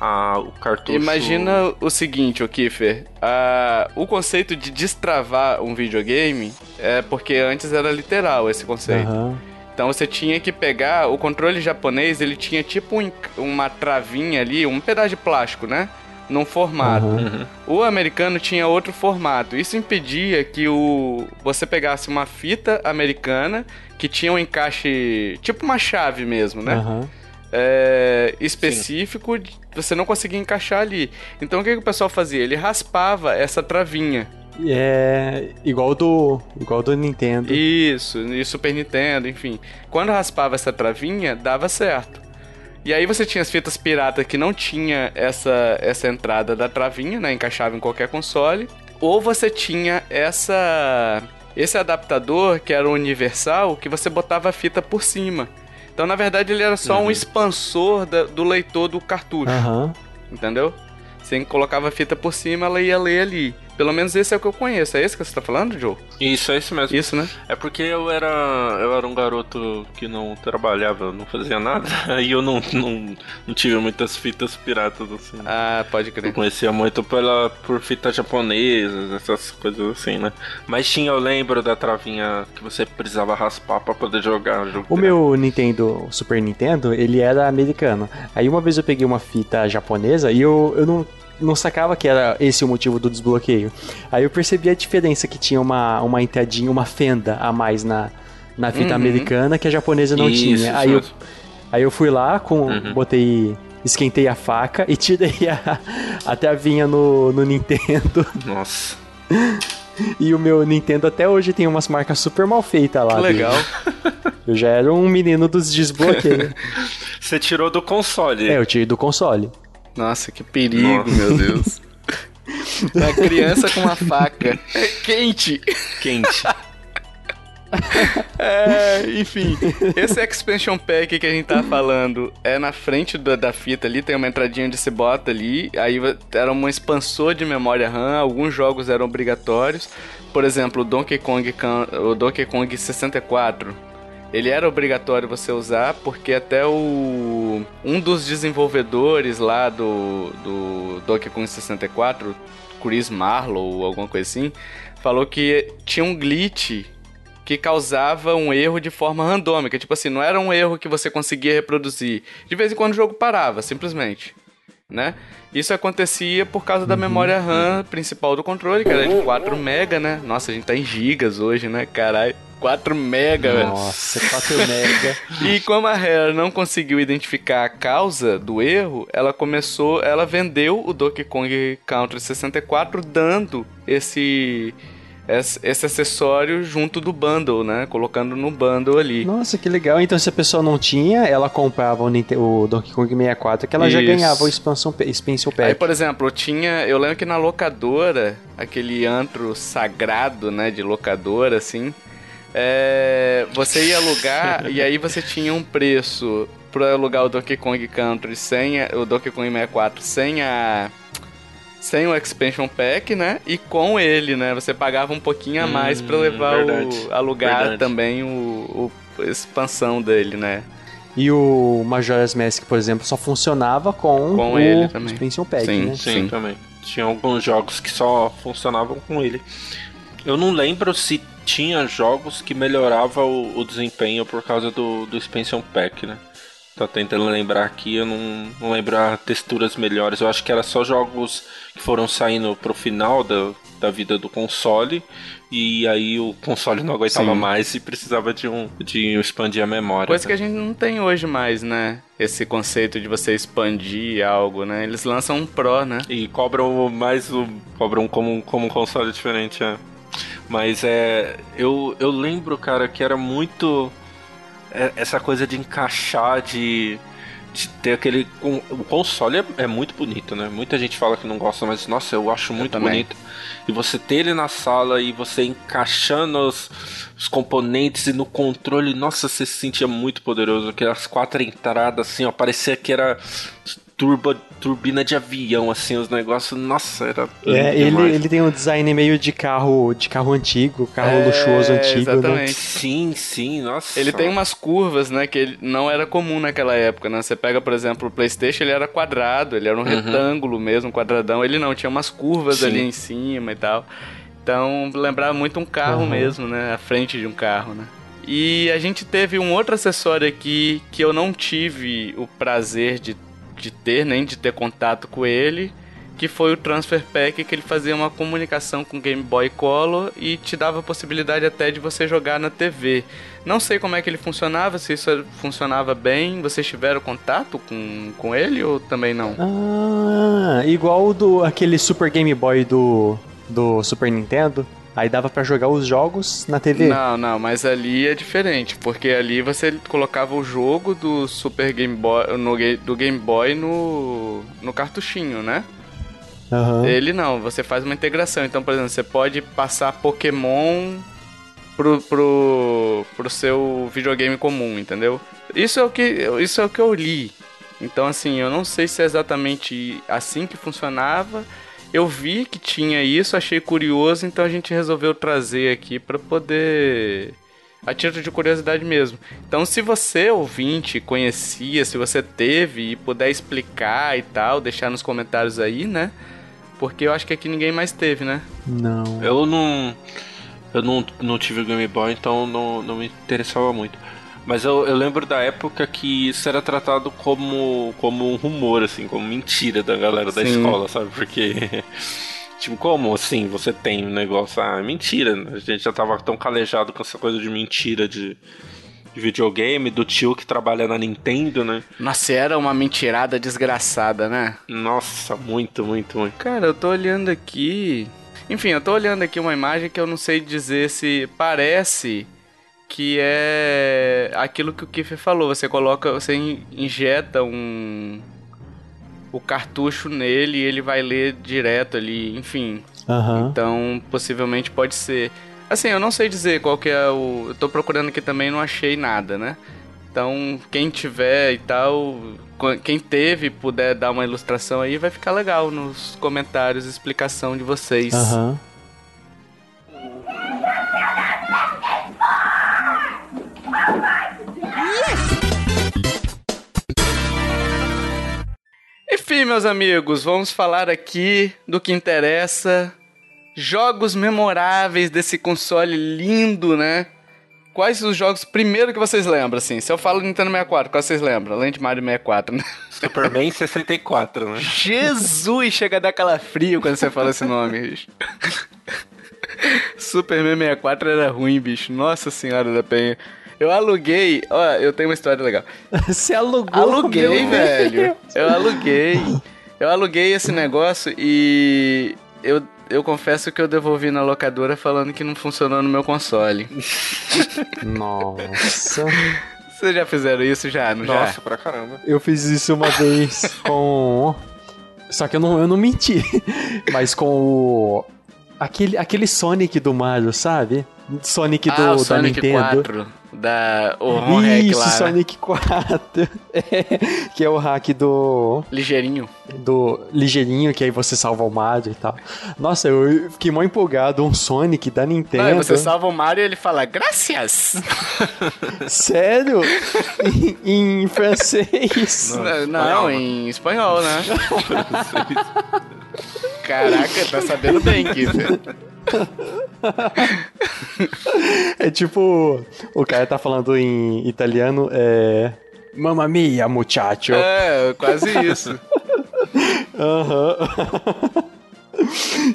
B: a, o cartucho.
A: Imagina o seguinte, o Kiefer. A, o conceito de destravar um videogame é porque antes era literal esse conceito. Uhum. Então você tinha que pegar o controle japonês, ele tinha tipo um, uma travinha ali, um pedaço de plástico, né? Num formato. Uhum. O americano tinha outro formato. Isso impedia que o você pegasse uma fita americana que tinha um encaixe tipo uma chave mesmo, né? Uhum. É, específico, Sim. você não conseguia encaixar ali. Então o que, que o pessoal fazia? Ele raspava essa travinha.
C: É igual do igual do Nintendo.
A: Isso, e Super Nintendo, enfim. Quando raspava essa travinha, dava certo. E aí você tinha as fitas pirata que não tinha essa, essa entrada da travinha, né? Encaixava em qualquer console. Ou você tinha essa esse adaptador que era universal que você botava a fita por cima. Então, na verdade, ele era só uhum. um expansor da, do leitor do cartucho. Uhum. Entendeu? Você colocava a fita por cima, ela ia ler ali. Pelo menos esse é o que eu conheço. É esse que você tá falando, Joe?
B: Isso, é isso mesmo.
A: Isso, né?
B: É porque eu era eu era um garoto que não trabalhava, não fazia nada. Aí eu não, não, não tive muitas fitas piratas assim.
A: Ah, pode crer.
B: Eu conhecia muito pela, por fitas japonesas, essas coisas assim, né? Mas tinha, eu lembro da travinha que você precisava raspar para poder jogar. O,
C: o meu Nintendo, Super Nintendo, ele era americano. Aí uma vez eu peguei uma fita japonesa e eu, eu não não sacava que era esse o motivo do desbloqueio. Aí eu percebi a diferença que tinha uma, uma entradinha, uma fenda a mais na, na fita uhum. americana que a japonesa não Isso, tinha. Aí eu, aí eu fui lá, com, uhum. botei esquentei a faca e tirei a, a travinha no, no Nintendo.
B: Nossa.
C: E o meu Nintendo até hoje tem umas marcas super mal feitas lá.
A: Que legal.
C: Eu já era um menino dos desbloqueios.
B: Você tirou do console.
C: É, eu tirei do console.
A: Nossa, que perigo, Nossa. meu Deus. A criança com uma faca. É quente.
B: Quente.
A: é, enfim, esse expansion pack que a gente tá falando é na frente da, da, fita ali, tem uma entradinha onde você bota ali, aí era um expansor de memória RAM, alguns jogos eram obrigatórios, por exemplo, o Donkey Kong, o Donkey Kong 64, ele era obrigatório você usar porque até o um dos desenvolvedores lá do do Donkey Kong 64, Chris Marlowe ou alguma coisa assim, falou que tinha um glitch que causava um erro de forma randômica, tipo assim, não era um erro que você conseguia reproduzir. De vez em quando o jogo parava, simplesmente, né? Isso acontecia por causa da uhum. memória RAM principal do controle, que era de 4 MB, né? Nossa, a gente tá em gigas hoje, né? Caralho. 4 mega,
C: Nossa, 4 mega.
A: e como a Rare não conseguiu identificar a causa do erro, ela começou, ela vendeu o Donkey Kong Country 64 dando esse esse acessório junto do bundle, né? Colocando no bundle ali.
C: Nossa, que legal. Então, se a pessoa não tinha, ela comprava o, Nintendo, o Donkey Kong 64, que ela Isso. já ganhava o expansão, expansion pack.
A: Aí, por exemplo, tinha... Eu lembro que na locadora, aquele antro sagrado, né? De locadora, assim... É, você ia alugar e aí você tinha um preço para alugar o Donkey Kong Country sem a, o Donkey Kong 64 sem a sem o expansion pack, né? E com ele, né? Você pagava um pouquinho a mais hum, para levar verdade, o alugar verdade. também o, o expansão dele, né?
C: E o Majora's Mask, por exemplo, só funcionava com,
A: com o ele também.
C: expansion pack,
B: sim,
C: né?
B: Sim, sim, também. Tinha alguns jogos que só funcionavam com ele. Eu não lembro se tinha jogos que melhorava o, o desempenho por causa do, do expansion pack, né? Tô tentando lembrar aqui, eu não, não lembro as texturas melhores. Eu acho que era só jogos que foram saindo pro final da, da vida do console. E aí o console não aguentava Sim. mais e precisava de um de expandir a memória.
A: Coisa que a gente não tem hoje mais, né? Esse conceito de você expandir algo, né? Eles lançam um Pro, né?
B: E cobram mais o. cobram como, como um console diferente, é. Mas é. Eu, eu lembro, cara, que era muito é, essa coisa de encaixar, de, de ter aquele. O console é, é, muito bonito, né? Muita gente fala que não gosta, mas nossa, eu acho muito eu bonito. E você ter ele na sala e você encaixando os, os componentes e no controle, nossa, você se sentia muito poderoso. Aquelas quatro entradas, assim, ó, parecia que era turbo, turbina de avião, assim, os negócios, nossa, era.
C: É, ele, ele tem um design meio de carro, de carro antigo, carro é, luxuoso antigo, né? exatamente. né?
B: Sim, sim, nossa.
A: Ele tem umas curvas, né, que ele não era comum naquela época, né? Você pega, por exemplo, o PlayStation, ele era quadrado, ele era um uhum. retângulo mesmo, um quadradão. Ele não, tinha umas curvas sim. ali em cima e tal. Então, lembrava muito um carro uhum. mesmo, né? A frente de um carro, né? E a gente teve um outro acessório aqui que eu não tive o prazer de de ter, nem de ter contato com ele, que foi o Transfer Pack, que ele fazia uma comunicação com o Game Boy Color e te dava a possibilidade até de você jogar na TV. Não sei como é que ele funcionava, se isso funcionava bem. Vocês tiveram contato com, com ele ou também não?
C: Ah, igual do aquele Super Game Boy do, do Super Nintendo. Aí dava para jogar os jogos na TV.
A: Não, não, mas ali é diferente, porque ali você colocava o jogo do Super Game Boy, no, do Game Boy no, no cartuchinho, né? Uhum. Ele não, você faz uma integração. Então, por exemplo, você pode passar Pokémon pro, pro, pro seu videogame comum, entendeu? Isso é o que, isso é o que eu li. Então, assim, eu não sei se é exatamente assim que funcionava eu vi que tinha isso, achei curioso, então a gente resolveu trazer aqui para poder a título de curiosidade mesmo. Então, se você, ouvinte, conhecia, se você teve e puder explicar e tal, deixar nos comentários aí, né? Porque eu acho que aqui ninguém mais teve, né?
C: Não.
B: Eu não. Eu não, não tive o Game Boy, então não, não me interessava muito. Mas eu, eu lembro da época que isso era tratado como, como um rumor, assim, como mentira da galera da Sim. escola, sabe? Porque. Tipo, como assim você tem um negócio? Ah, mentira. A gente já tava tão calejado com essa coisa de mentira de, de videogame, do tio que trabalha na Nintendo, né?
A: Nossa, era uma mentirada desgraçada, né?
B: Nossa, muito, muito, muito.
A: Cara, eu tô olhando aqui. Enfim, eu tô olhando aqui uma imagem que eu não sei dizer se parece que é aquilo que o Kiffer falou, você coloca, você injeta um o cartucho nele e ele vai ler direto ali, enfim.
C: Uhum.
A: Então, possivelmente pode ser. Assim, eu não sei dizer qual que é o. Eu tô procurando aqui também não achei nada, né? Então, quem tiver e tal, quem teve puder dar uma ilustração aí, vai ficar legal nos comentários, explicação de vocês.
C: Aham. Uhum.
A: Enfim, meus amigos, vamos falar aqui do que interessa. Jogos memoráveis desse console lindo, né? Quais os jogos primeiro que vocês lembram, assim? Se eu falo Nintendo 64, quais vocês lembram? Além de Mario 64, né?
B: Superman 64, né?
A: Jesus, chega a dar calafrio quando você fala esse nome, bicho. Superman 64 era ruim, bicho. Nossa senhora da penha. Eu aluguei. Ó, eu tenho uma história legal.
C: Você alugou?
A: Aluguei, velho. Eu aluguei. Eu aluguei esse negócio e eu eu confesso que eu devolvi na locadora falando que não funcionou no meu console.
C: Nossa.
A: Vocês já fizeram isso já, não
B: Nossa,
A: já?
B: pra caramba.
C: Eu fiz isso uma vez com. Só que eu não, eu não menti. Mas com o. Aquele, aquele Sonic do Mario, sabe? Sonic do,
A: ah, o
C: da
A: Sonic
C: Nintendo.
A: 4. Da. O ROM hack
C: Isso,
A: lá. né?
C: Sonic 4. É, que é o hack do.
A: Ligeirinho.
C: do ligeirinho, que aí você salva o Mario e tal. Nossa, eu fiquei mó empolgado, um Sonic da Nintendo.
A: Não, você salva o Mario e ele fala, graças!
C: Sério? em, em francês.
A: Não, não, em espanhol, né? Caraca, tá sabendo bem, Kiffer.
C: É tipo, o cara tá falando em italiano, é... Mamma mia, muchacho.
A: É, quase isso.
C: Aham.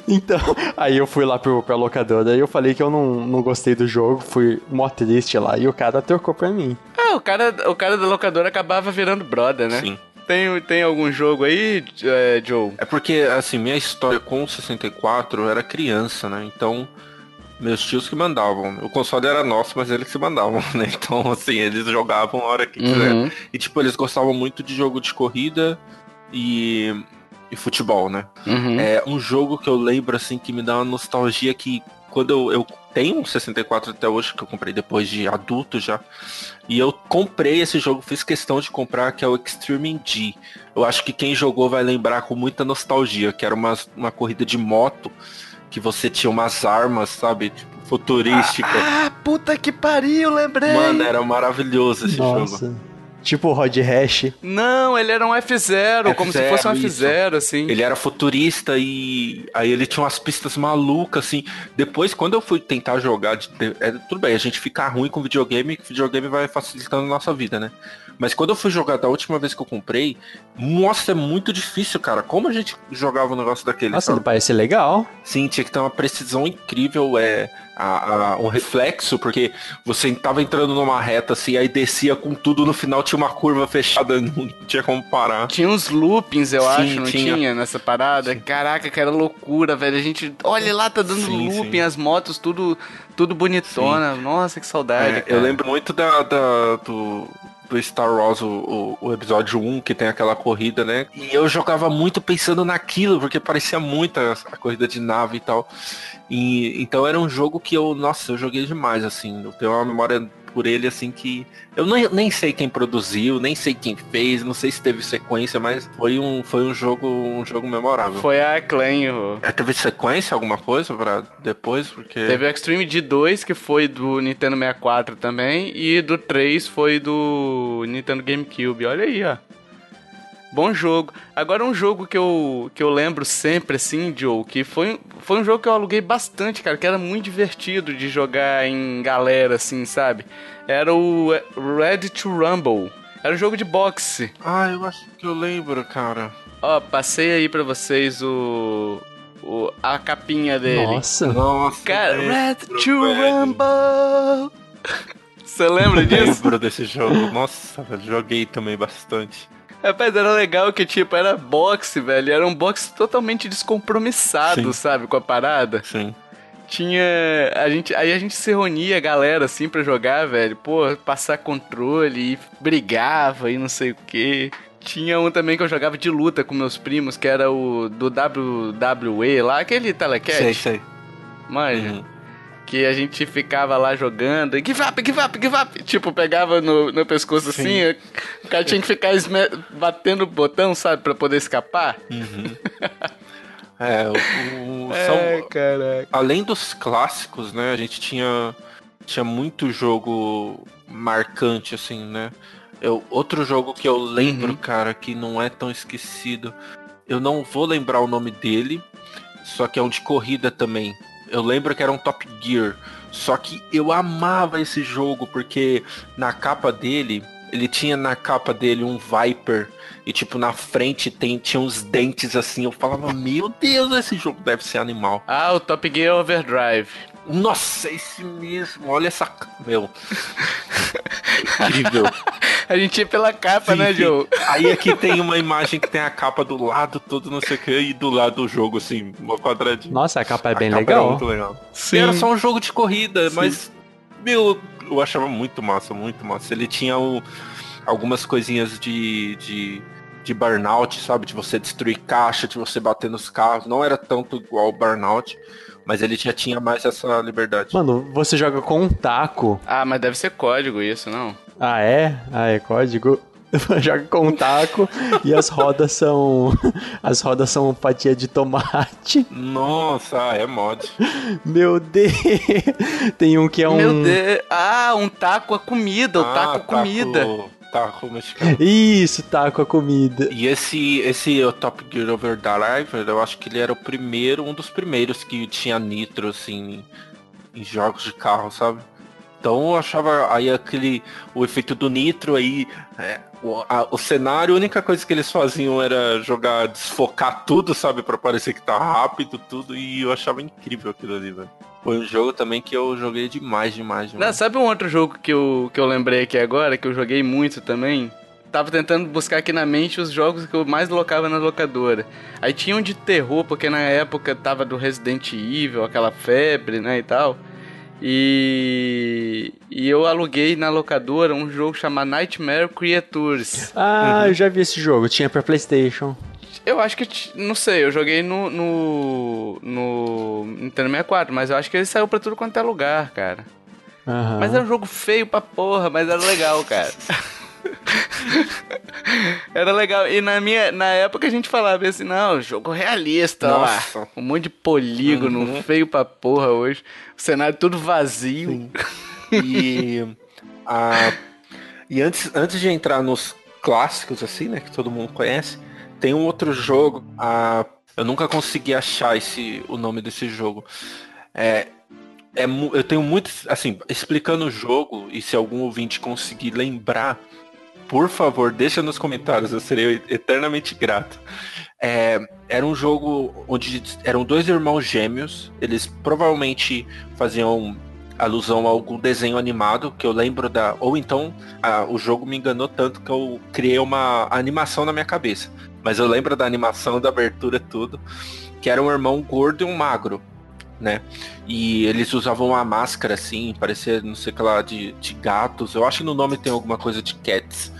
C: Então, aí eu fui lá pro, pra locadora e eu falei que eu não, não gostei do jogo, fui mó triste lá, e o cara trocou pra mim.
A: Ah, o cara, o cara da locadora acabava virando brother, né?
B: Sim.
A: Tem, tem algum jogo aí, é, Joe?
B: É porque, assim, minha história com o 64 eu era criança, né? Então, meus tios que mandavam. O console era nosso, mas eles que mandavam, né? Então, assim, eles jogavam a hora que quiser.
A: Uhum.
B: E, tipo, eles gostavam muito de jogo de corrida e, e futebol, né?
A: Uhum.
B: É um jogo que eu lembro, assim, que me dá uma nostalgia que quando eu, eu tenho um 64 até hoje, que eu comprei depois de adulto já, e eu comprei esse jogo, fiz questão de comprar, que é o Extreme G. Eu acho que quem jogou vai lembrar com muita nostalgia, que era uma, uma corrida de moto, que você tinha umas armas, sabe? Tipo, futurística.
A: Ah, puta que pariu, lembrei!
B: Mano, era maravilhoso esse jogo.
C: Tipo o Rod Hash.
A: Não, ele era um F0, como se
B: F0,
A: fosse um
B: isso.
A: F0, assim.
B: Ele era futurista e aí ele tinha umas pistas malucas, assim. Depois, quando eu fui tentar jogar, de- é, tudo bem, a gente fica ruim com videogame, que videogame vai facilitando a nossa vida, né? Mas quando eu fui jogar da última vez que eu comprei, nossa, é muito difícil, cara. Como a gente jogava um negócio daquele?
C: Nossa,
B: sabe?
C: ele parece legal.
B: Sim, tinha que ter uma precisão incrível, é, a, a- um reflexo, porque você tava entrando numa reta assim, aí descia com tudo, no final tinha uma curva fechada, não tinha como parar.
A: Tinha uns loopings, eu
B: Sim,
A: acho, não tinha.
B: tinha.
A: nessa parada? Caraca, que era loucura, velho. A gente, olha lá, tá dando
B: Sim,
A: looping,
B: sim.
A: as motos, tudo, tudo bonitona. Nossa, que saudade,
B: É, eu lembro muito da, da- do, do Star Wars, o, o- episódio 1, que tem aquela corrida, né? E eu jogava muito pensando naquilo, porque parecia muito a, a corrida de nave e tal. E, então era um jogo que eu, nossa, eu joguei demais, assim. Eu tenho uma memória por ele, assim, que eu nem, nem sei quem produziu, nem sei quem fez, não sei se teve sequência, mas foi um, foi um jogo um jogo memorável.
A: Foi a o-
B: É, Teve sequência, alguma coisa pra depois? Porque...
A: Teve o Extreme D2, que foi do Nintendo 64 também, e do 3 foi do Nintendo GameCube. Olha aí, ó. Bom jogo. Agora um jogo que eu, que eu lembro sempre, assim, Joe, que foi, foi um jogo que eu aluguei bastante, cara, que era muito divertido de jogar em galera, assim, sabe? Era o Ready to Rumble. Era um jogo de boxe.
B: Ah, eu acho que eu lembro, cara.
A: Ó, passei aí pra vocês o, o a capinha dele.
C: Nossa.
B: Nossa,
A: Cara,
B: eu
A: Red to. Rumble! Você lembra disso?
B: Lembro desse jogo. Nossa, velho, joguei também bastante.
A: Rapaz, era legal que, tipo, era boxe, velho. Era um boxe totalmente descompromissado,
B: Sim.
A: sabe, com a parada.
B: Sim.
A: Tinha. A gente, aí a gente se reunia, a galera, assim, pra jogar, velho. Pô, passar controle e brigava e não sei o quê. Tinha um também que eu jogava de luta com meus primos, que era o do WWE lá, aquele telecat.
B: Sei, sei.
A: Manja.
B: Uhum.
A: Que a gente ficava lá jogando, e give up, give up, give up. Tipo, pegava no, no pescoço assim, o cara tinha que ficar batendo o botão, sabe, pra poder escapar.
B: É, o, o-
A: É,
B: são,
A: caraca.
B: além dos clássicos, né, a gente tinha, tinha muito jogo marcante, assim, né? Eu, outro jogo que eu lembro, cara, que não é tão esquecido, eu não vou lembrar o nome dele, só que é um de corrida também. Eu lembro que era um Top Gear, só que eu amava esse jogo, porque na capa dele, ele tinha na capa dele um Viper, e tipo, na frente tem, tinha uns dentes assim, eu falava, meu Deus, esse jogo deve ser animal.
A: Ah, o Top Gear Overdrive.
B: Nossa, esse mesmo, olha essa. Meu. Incrível.
A: A gente ia pela capa, sim, né, sim. Joe?
B: Aí aqui tem uma imagem que tem a capa do lado, todo não sei o que, e do lado do jogo, assim, uma quadradinha.
C: Nossa, a capa é bem capa legal.
B: muito legal. Sim. E era só um jogo de corrida, sim. mas, meu, eu achava muito massa, muito massa. Ele tinha um, algumas coisinhas de, de, de burnout, sabe? De você destruir caixa, de você bater nos carros. Não era tanto igual o burnout. Mas ele já tinha mais essa liberdade.
C: Mano, você joga com um taco.
A: Ah, mas deve ser código isso, não?
C: Ah, é? Ah, é código? joga com um taco e as rodas são. As rodas são fatia de tomate.
B: Nossa, é mod.
C: Meu Deus! Tem um que é um.
A: Meu Deus! Ah, um taco a comida, o ah, taco, taco comida
B: taco mexicano.
C: Isso, taco a comida.
B: E esse, esse o Top Gear Overdrive, eu acho que ele era o primeiro, um dos primeiros que tinha nitro, assim, em jogos de carro, sabe? Então eu achava aí aquele. o efeito do nitro aí. É, o, a, o, cenário, a única coisa que eles faziam era jogar, desfocar tudo, sabe? para parecer que tá rápido, tudo. E eu achava incrível aquilo ali, velho. Foi um jogo também que eu joguei demais, demais, demais.
A: Não, sabe um outro jogo que eu, que eu lembrei aqui agora, que eu joguei muito também? Tava tentando buscar aqui na mente os jogos que eu mais locava na locadora. Aí tinha um de terror, porque na época tava do Resident Evil, aquela febre, né, e tal. E, e eu aluguei na locadora um jogo chamado Nightmare Creatures.
C: Ah, uhum. eu já vi esse jogo, tinha pra Playstation.
A: Eu acho que, não sei, eu joguei no, no, no Nintendo 64, mas eu acho que ele saiu pra tudo quanto é lugar, cara. Uhum. Mas era um jogo feio pra porra, mas era legal, cara. Era legal. E na minha na época a gente falava assim, não, jogo realista, Nossa. lá. Um monte de polígono, uhum. feio pra porra hoje. O cenário todo vazio. Sim.
B: E, a, e antes, antes de entrar nos clássicos, assim, né, que todo mundo conhece, tem um outro jogo, a, eu nunca consegui achar esse, o nome desse jogo. É, é, eu tenho muito, assim, explicando o jogo, e se algum ouvinte conseguir lembrar, por favor, deixa nos comentários, eu serei eternamente grato. É, era um jogo onde eram dois irmãos gêmeos, eles provavelmente faziam alusão a algum desenho animado que eu lembro da. Ou então a, o jogo me enganou tanto que eu criei uma animação na minha cabeça. Mas eu lembro da animação, da abertura, tudo. Que era um irmão gordo e um magro né? E eles usavam uma máscara assim, parecia, não sei o que lá, de, de gatos. Eu acho que no nome tem alguma coisa de cats.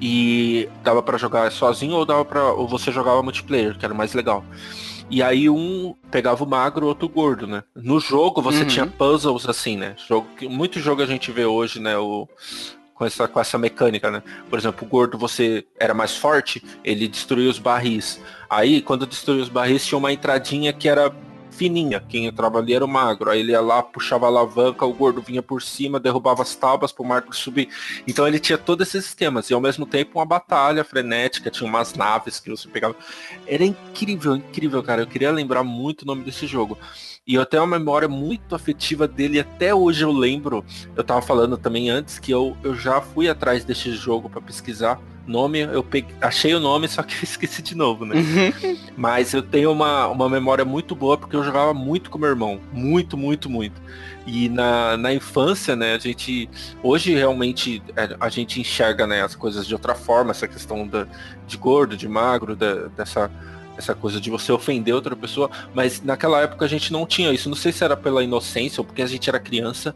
B: E dava para jogar sozinho ou dava para ou você jogava multiplayer, que era mais legal. E aí um pegava o magro, outro o gordo, né? No jogo você uhum. tinha puzzles assim, né? Jogo que muito jogo a gente vê hoje, né, o com essa, com essa mecânica, né? Por exemplo, o gordo você era mais forte, ele destruía os barris. Aí, quando destruía os barris, tinha uma entradinha que era fininha. Quem entrava ali era o magro. Aí ele ia lá, puxava a alavanca, o gordo vinha por cima, derrubava as tábuas pro magro subir. Então ele tinha todos esses sistemas. E ao mesmo tempo uma batalha frenética, tinha umas naves que você pegava. Era incrível, incrível, cara. Eu queria lembrar muito o nome desse jogo. E eu tenho uma memória muito afetiva dele, até hoje eu lembro. Eu tava falando também antes que eu, eu já fui atrás desse jogo para pesquisar nome, eu peguei, achei o nome, só que eu esqueci de novo, né? Uhum. Mas eu tenho uma, uma memória muito boa porque eu jogava muito com meu irmão. Muito, muito, muito. E na, na infância, né, a gente. Hoje realmente é, a gente enxerga né, as coisas de outra forma, essa questão da, de gordo, de magro, da, dessa essa coisa de você ofender outra pessoa, mas naquela época a gente não tinha isso. Não sei se era pela inocência ou porque a gente era criança.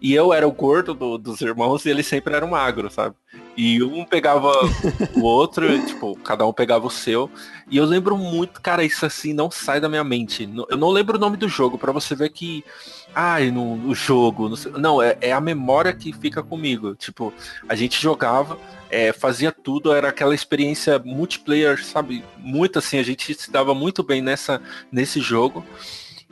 B: E eu era o gordo do, dos irmãos e eles sempre eram magros, sabe? E um pegava o outro, tipo, cada um pegava o seu. E eu lembro muito, cara, isso assim não sai da minha mente. Eu não lembro o nome do jogo, para você ver que. Ai, no, no jogo. Não, não é, é a memória que fica comigo. Tipo, a gente jogava é, fazia tudo, era aquela experiência multiplayer, sabe? Muito assim, a gente se dava muito bem nessa, nesse jogo.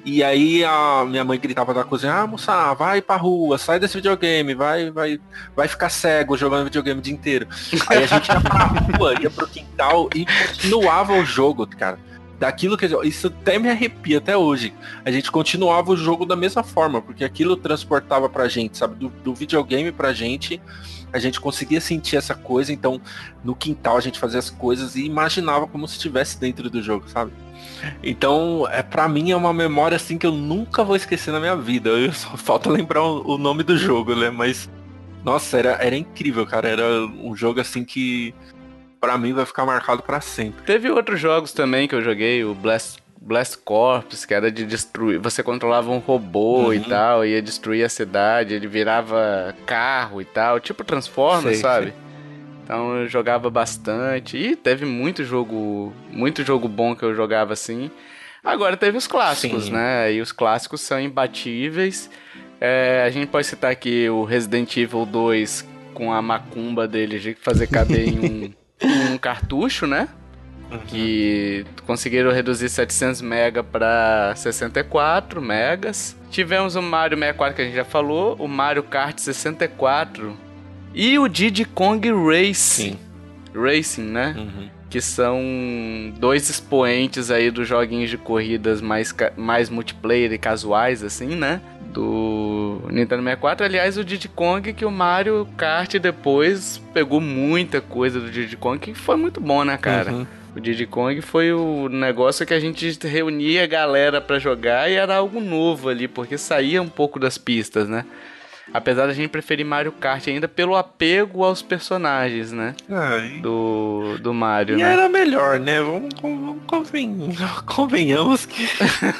B: E aí a minha mãe gritava da cozinha, ah, moça, vai pra rua, sai desse videogame, vai, vai, vai ficar cego jogando videogame o dia inteiro. Aí a gente ia pra rua, ia pro quintal e continuava o jogo, cara. Daquilo que isso até me arrepia até hoje. A gente continuava o jogo da mesma forma, porque aquilo transportava pra gente, sabe, do, do videogame pra gente a gente conseguia sentir essa coisa, então no quintal a gente fazia as coisas e imaginava como se estivesse dentro do jogo, sabe? Então, é para mim é uma memória assim que eu nunca vou esquecer na minha vida. Eu só falta lembrar o, o nome do jogo, né? Mas Nossa, era, era incrível, cara. Era um jogo assim que para mim vai ficar marcado para sempre.
A: Teve outros jogos também que eu joguei, o Blast Blast Corps, que era de destruir. Você controlava um robô uhum. e tal, ia destruir a cidade, ele virava carro e tal, tipo Transformers, sei, sabe? Sei. Então eu jogava bastante. E teve muito jogo. Muito jogo bom que eu jogava assim. Agora teve os clássicos, Sim. né? E os clássicos são imbatíveis. É, a gente pode citar aqui o Resident Evil 2 com a macumba dele de fazer caber em um, um cartucho, né? Uhum. Que conseguiram reduzir 700 MB para 64 megas. Tivemos o Mario 64 que a gente já falou, o Mario Kart 64 e o Diddy Kong Racing. Sim. Racing, né? Uhum. Que são dois expoentes aí dos joguinhos de corridas mais, mais multiplayer e casuais, assim, né? Do Nintendo 64. Aliás, o Diddy Kong, que o Mario Kart depois pegou muita coisa do Diddy Kong, que foi muito bom, né, cara? Uhum. O Diddy Kong foi o negócio que a gente reunia a galera para jogar e era algo novo ali, porque saía um pouco das pistas, né? Apesar da gente preferir Mario Kart ainda pelo apego aos personagens, né?
B: É,
A: do, do Mario,
B: e
A: né?
B: era melhor, né? Vamos, vamos conven... convenhamos que.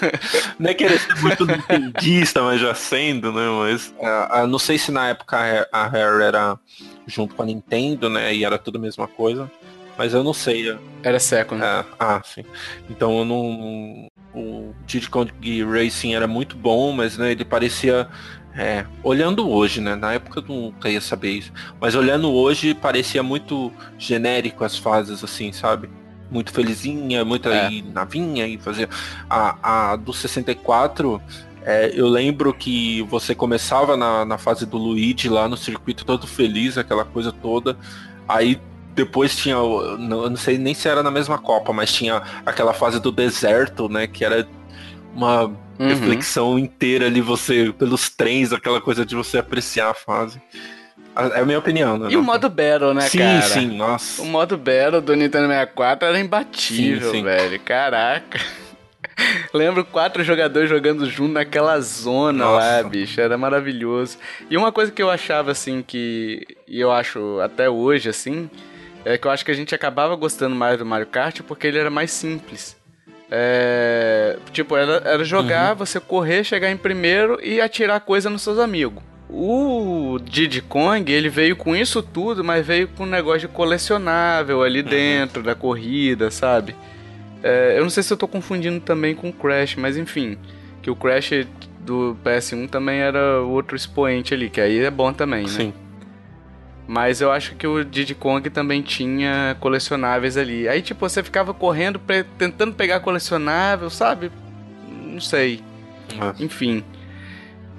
B: não é querer ser muito nintendista, mas já sendo, né? Mas. Uh, não sei se na época a Rare era junto com a Nintendo, né? E era tudo a mesma coisa. Mas eu não sei.
A: Era Second.
B: É, ah, sim. Então eu não. O Diddy Kong Racing era muito bom, mas né, ele parecia é, olhando hoje, né? Na época eu nunca ia saber isso. Mas olhando hoje, parecia muito genérico as fases, assim, sabe? Muito felizinha, muita é. navinha e fazer. A, a do 64, é, eu lembro que você começava na, na fase do Luigi lá no circuito todo feliz, aquela coisa toda. Aí depois tinha, eu não sei nem se era na mesma Copa, mas tinha aquela fase do deserto, né? Que era uma uhum. reflexão inteira ali, você, pelos trens, aquela coisa de você apreciar a fase. É a minha opinião, né?
A: E o modo Battle, né,
B: sim,
A: cara?
B: Sim, sim, nossa.
A: O modo Battle do Nintendo 64 era imbatível, sim, sim. velho. Caraca. Lembro quatro jogadores jogando junto naquela zona Nossa. lá, bicho. Era maravilhoso. E uma coisa que eu achava, assim, que. E eu acho até hoje, assim. É que eu acho que a gente acabava gostando mais do Mario Kart porque ele era mais simples. É, tipo, era, era jogar, uhum. você correr, chegar em primeiro e atirar coisa nos seus amigos. O Diddy Kong, ele veio com isso tudo, mas veio com um negócio de colecionável ali uhum. dentro da corrida, sabe? É, eu não sei se eu tô confundindo também com o Crash, mas enfim. Que o Crash do PS1 também era outro expoente ali, que aí é bom também, né? Sim. Mas eu acho que o Diddy Kong também tinha colecionáveis ali. Aí, tipo, você ficava correndo, tentando pegar colecionável, sabe? Não sei. É. Enfim.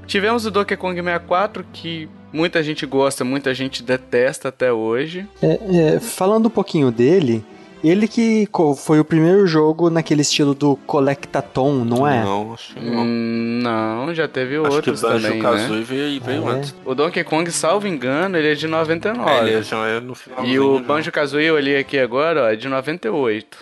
A: Tivemos o Donkey Kong 64, que muita gente gosta, muita gente detesta até hoje.
C: É, é, falando um pouquinho dele, ele que foi o primeiro jogo naquele estilo do Collectathon, não é?
B: Não, acho que não.
A: Hum, não, já teve acho outros que o também,
B: Kazooie né? veio, veio é. antes.
A: O Donkey Kong, salvo engano, ele é de 99.
B: É, ele já é no final.
A: E o Banjo-Kazooie, eu olhei aqui agora, ó, é de 98.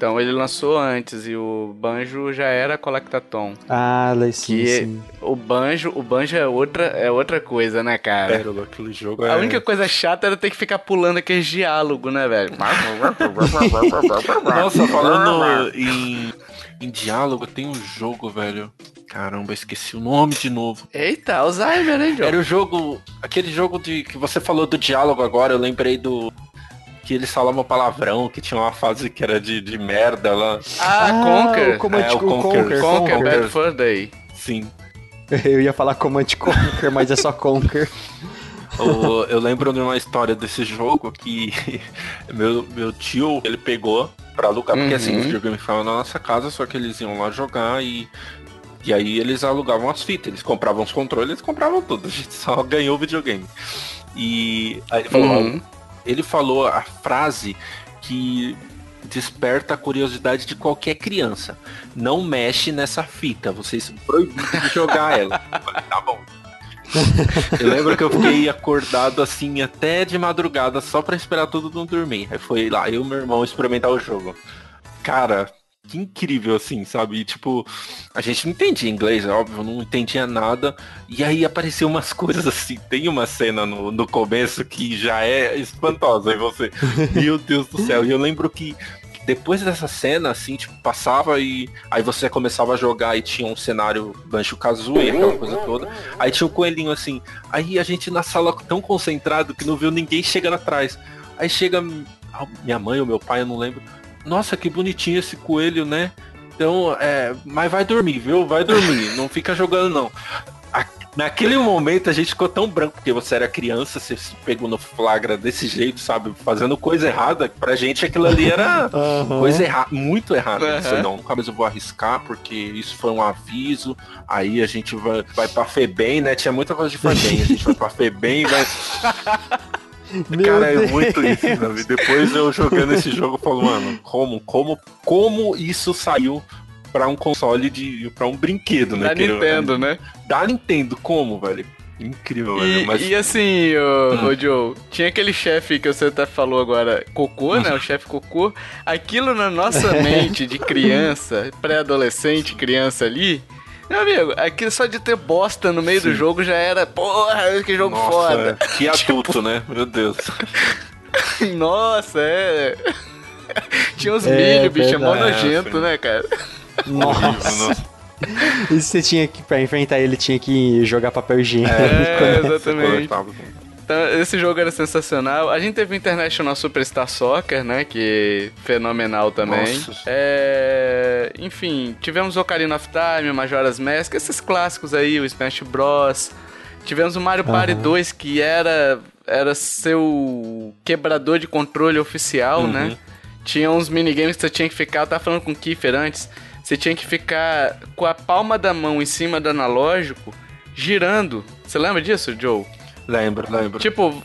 A: Então ele lançou antes e o Banjo já era Collectathon.
C: Ah, sim, que sim.
A: O Banjo, o Banjo é outra, é outra coisa, né, cara?
B: Pérola, aquele jogo
A: A é... única coisa chata era ter que ficar pulando aquele diálogo, né, velho?
B: Nossa, falando em, em diálogo, tem um jogo, velho. Caramba, esqueci o nome de novo.
A: Eita, Alzheimer, hein, João?
B: Era o jogo. Aquele jogo de que você falou do diálogo agora, eu lembrei do que eles falavam palavrão, que tinha uma fase que era de, de merda lá.
A: Ah, ah Conquer.
C: O Command é, o Conquer.
A: Conquer, Conquer, Bad Fur Day.
B: Sim.
C: Eu ia falar Command Conquer, mas é só Conquer.
B: eu lembro de uma história desse jogo que meu, meu tio, ele pegou pra alugar, porque assim, uhum. assim, o videogame ficava na nossa casa, só que eles iam lá jogar e e aí eles alugavam as fitas, eles compravam os controles, eles compravam tudo, a gente só ganhou o videogame. E aí ele falou, uhum ele falou a frase que desperta a curiosidade de qualquer criança. Não mexe nessa fita, vocês proibiram de jogar ela. falei, tá bom. eu lembro que eu fiquei acordado assim até de madrugada só para esperar todo mundo dormir. Aí foi lá eu e meu irmão experimentar o jogo. Cara, que incrível, assim, sabe? E, tipo, a gente não entendia inglês, é óbvio, não entendia nada. E aí apareceu umas coisas assim. Tem uma cena no, no começo que já é espantosa. E você, meu Deus do céu. E eu lembro que depois dessa cena, assim, tipo, passava e aí você começava a jogar e tinha um cenário Banjo Kazooie, aquela coisa toda. Aí tinha um coelhinho assim. Aí a gente na sala tão concentrado que não viu ninguém chegando atrás. Aí chega minha mãe ou meu pai, eu não lembro. Nossa, que bonitinho esse coelho, né? Então, é, mas vai dormir, viu? Vai dormir, não fica jogando não. Naquele momento a gente ficou tão branco, porque você era criança, você se pegou no flagra desse jeito, sabe? Fazendo coisa errada. Pra gente aquilo ali era uhum. coisa errada, muito errada. Uhum. Você, não, nunca mais eu vou arriscar, porque isso foi um aviso. Aí a gente vai, vai pra Febem, né? Tinha muita coisa de Febem. A gente vai pra Febem e vai. Meu Cara, é Deus. é muito isso, sabe? Depois eu jogando esse jogo, eu falo, mano, como, como, como isso saiu para um console de. para um brinquedo, né?
A: Da Nintendo, né?
B: Da Nintendo, como, velho? Incrível,
A: e,
B: velho. Mas...
A: E assim, o, hum. Joe, tinha aquele chefe que você até falou agora, Cocô, né? O chefe Cocô. Aquilo na nossa mente de criança, pré-adolescente, criança ali. Meu amigo, aqui só de ter bosta no meio Sim. do jogo já era, porra, que jogo Nossa, foda.
B: É. Que adulto, tipo... né? Meu Deus.
A: Nossa, é. Tinha uns é, milho, bicho, é mó nojento, né, cara?
C: Nossa. E você tinha que, pra enfrentar ele, tinha que jogar papel higiênico.
A: É, exatamente. Então, esse jogo era sensacional. A gente teve o International Superstar Soccer, né? Que fenomenal também. Nossa. É... Enfim, tivemos Ocarina of Time, Majora's Mask, esses clássicos aí, o Smash Bros. Tivemos o Mario Party uhum. 2, que era, era seu quebrador de controle oficial, né? uhum. né? Tinha uns minigames que você tinha que ficar, eu tava falando com o Kiefer antes, você tinha que ficar com a palma da mão em cima do analógico, girando. Você lembra disso, Joe?
B: Lembro, lembro.
A: Tipo,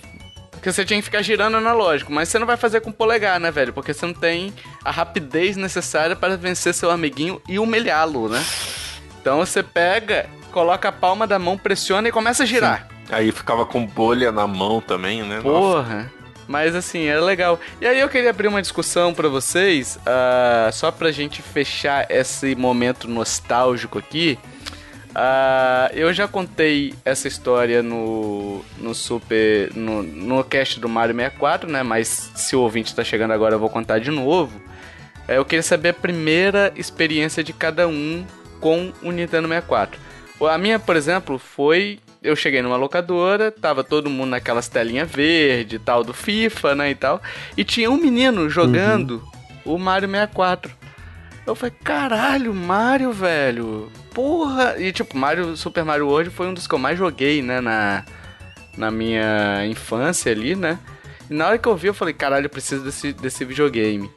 A: que você tinha que ficar girando analógico, mas você não vai fazer com polegar, né, velho? Porque você não tem a rapidez necessária para vencer seu amiguinho e humilhá-lo, né? Então você pega, coloca a palma da mão, pressiona e começa a girar.
B: Sim. Aí ficava com bolha na mão também, né?
A: Porra. Nossa. Mas assim, era legal. E aí eu queria abrir uma discussão para vocês, uh, só pra gente fechar esse momento nostálgico aqui. Uh, eu já contei essa história no, no Super. No, no cast do Mario 64, né? Mas se o ouvinte está chegando agora, eu vou contar de novo. É, eu queria saber a primeira experiência de cada um com o Nintendo 64. A minha, por exemplo, foi. Eu cheguei numa locadora, tava todo mundo naquelas telinhas verde tal do FIFA, né? E tal. E tinha um menino jogando uhum. o Mario 64. Eu falei, caralho, Mario, velho porra! E tipo, Mario, Super Mario World foi um dos que eu mais joguei, né, na, na minha infância ali, né? E na hora que eu vi, eu falei, caralho, eu preciso desse, desse videogame.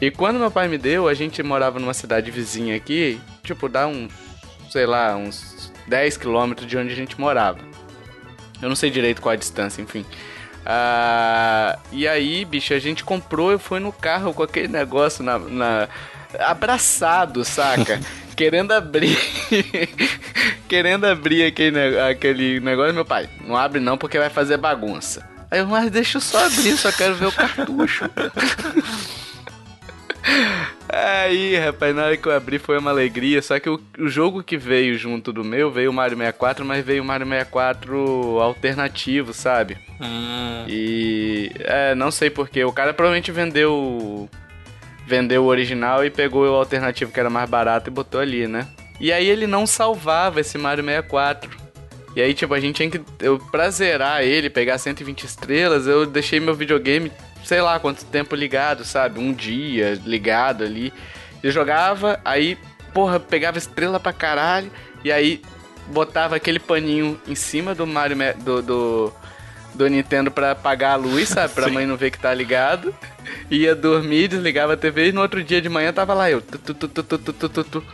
A: E quando meu pai me deu, a gente morava numa cidade vizinha aqui, tipo, dá um, sei lá, uns 10 quilômetros de onde a gente morava. Eu não sei direito qual a distância, enfim. Ah, e aí, bicho, a gente comprou, eu fui no carro com aquele negócio na, na abraçado, saca? querendo abrir. querendo abrir aquele, aquele negócio, meu pai, não abre não porque vai fazer bagunça. Aí eu, mas deixa eu só abrir, só quero ver o cartucho. Aí, rapaz, na hora que eu abri foi uma alegria. Só que o, o, jogo que veio junto do meu veio o Mario 64, mas veio o Mario 64 alternativo, sabe? Hum. E. É, não sei porquê. O cara provavelmente vendeu vendeu o original e pegou o alternativo que era mais barato e botou ali, né? E aí ele não salvava esse Mario 64. E aí, tipo, a gente tinha que. Eu, pra zerar ele, pegar 120 estrelas, eu deixei meu videogame, sei lá quanto tempo ligado, sabe? Um dia ligado ali. Eu jogava, aí, porra, pegava estrela pra caralho. E aí botava aquele paninho em cima do Mario do, do do Nintendo pra apagar a luz, sabe? Pra mãe não ver que tá ligado. Ia dormir, desligava a TV e no outro dia de manhã tava lá eu. Tu, tu, tu,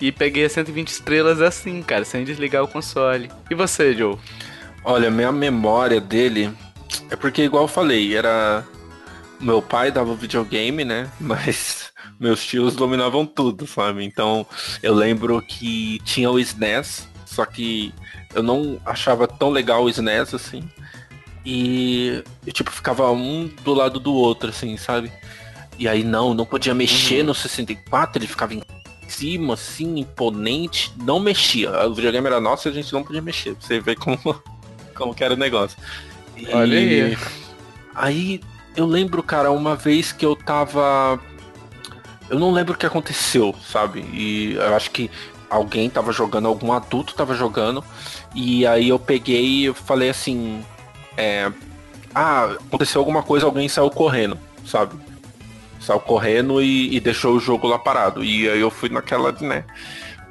A: e peguei as 120 estrelas assim, cara, sem desligar o console. E você, Joe?
B: Olha, minha memória dele é porque, igual eu falei, era. Meu pai dava videogame, né? Mas meus tios dominavam tudo, sabe? Então eu lembro que tinha o SNES, só que eu não achava tão legal o SNES assim. E, tipo, ficava um do lado do outro, assim, sabe? E aí não, não podia mexer uhum. no 64, ele ficava em cima, assim, imponente, não mexia. O videogame era nosso e a gente não podia mexer. Você vê como, como que era o negócio.
A: E... Olha aí.
B: Aí eu lembro, cara, uma vez que eu tava. Eu não lembro o que aconteceu, sabe? E eu acho que alguém tava jogando, algum adulto tava jogando. E aí eu peguei e falei assim. É, ah, aconteceu alguma coisa, alguém saiu correndo, sabe? Saiu correndo e, e deixou o jogo lá parado. E aí eu fui naquela, né?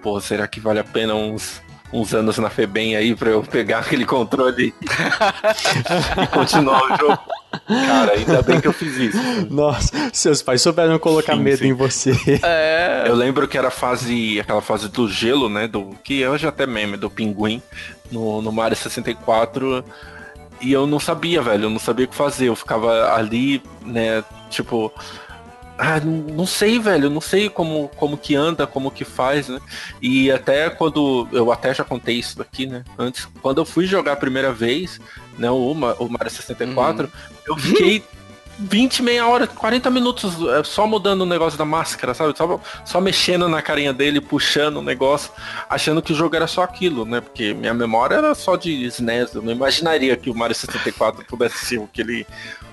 B: Pô, será que vale a pena uns uns anos na FEBEM aí pra eu pegar aquele controle e continuar o jogo. Cara, ainda bem que eu fiz isso.
C: Nossa, seus pais souberam colocar sim, medo sim. em você.
B: É. Eu lembro que era a fase, aquela fase do gelo, né? Do, que hoje até meme, do pinguim no, no Mario 64. E eu não sabia, velho, eu não sabia o que fazer. Eu ficava ali, né, tipo, ah, não sei, velho, não sei como, como que anda, como que faz, né? E até quando, eu até já contei isso daqui, né? Antes, quando eu fui jogar a primeira vez, né, o, o Mario 64, uhum. eu fiquei 20, meia hora, 40 minutos é, só mudando o negócio da máscara, sabe? Só, só mexendo na carinha dele, puxando o negócio, achando que o jogo era só aquilo, né? Porque minha memória era só de SNES, eu não imaginaria que o Mario 64 pudesse ser o que ele,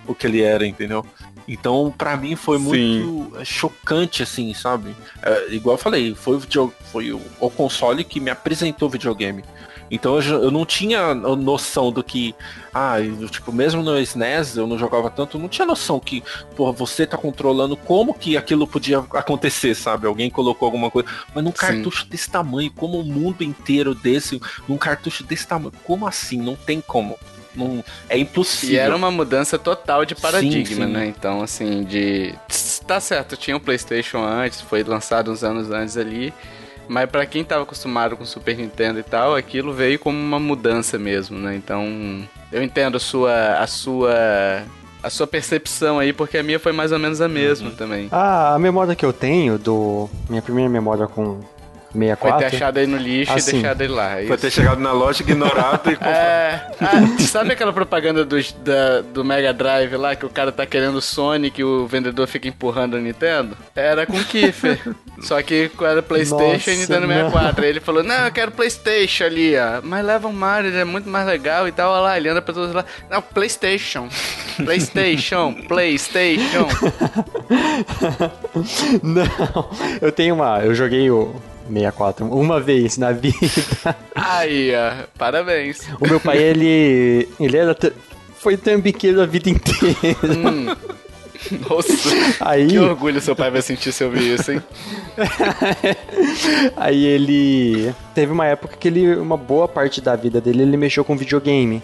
B: o que ele era, entendeu? Então, para mim foi muito Sim. chocante, assim, sabe? É, igual eu falei, foi, o, foi o, o console que me apresentou o videogame. Então eu, eu, não tinha noção do que. Ah, eu, tipo, mesmo no SNES eu não jogava tanto, não tinha noção que, porra, você tá controlando como que aquilo podia acontecer, sabe? Alguém colocou alguma coisa. Mas num cartucho Sim. desse tamanho, como o mundo inteiro desse, num cartucho desse tamanho, como assim? Não tem como. Não, é impossível.
A: E era uma mudança total de paradigma, sim, sim. né? Então, assim, de. Tá certo, tinha o um PlayStation antes, foi lançado uns anos antes ali. Mas para quem tava acostumado com Super Nintendo e tal, aquilo veio como uma mudança mesmo, né? Então, eu entendo a sua a sua a sua percepção aí, porque a minha foi mais ou menos a mesma uhum. também.
C: Ah, a memória que eu tenho do minha primeira memória com 64.
A: Foi ter achado aí no lixo assim, e deixado ele lá.
B: É Foi ter chegado na loja, ignorado e
A: é, ah, Sabe aquela propaganda do, da, do Mega Drive lá, que o cara tá querendo o Sonic e o vendedor fica empurrando o Nintendo? Era com o Kiffer. Só que era Playstation Nossa, e Nintendo 64. Aí ele falou, não, eu quero Playstation ali, ó. Mas leva o Mario, ele é muito mais legal e tal. Olha lá, ele anda pra todos lá. Não, Playstation. Playstation. Playstation.
C: não, eu tenho uma... Eu joguei o 64 uma vez na vida.
A: Aí, ó, parabéns.
C: O meu pai, ele. Ele era. Foi trambiqueiro a vida inteira. Hum.
A: Nossa, aí... que orgulho seu pai vai sentir se ouvir isso, hein?
C: aí ele teve uma época que ele, uma boa parte da vida dele, ele mexeu com videogame.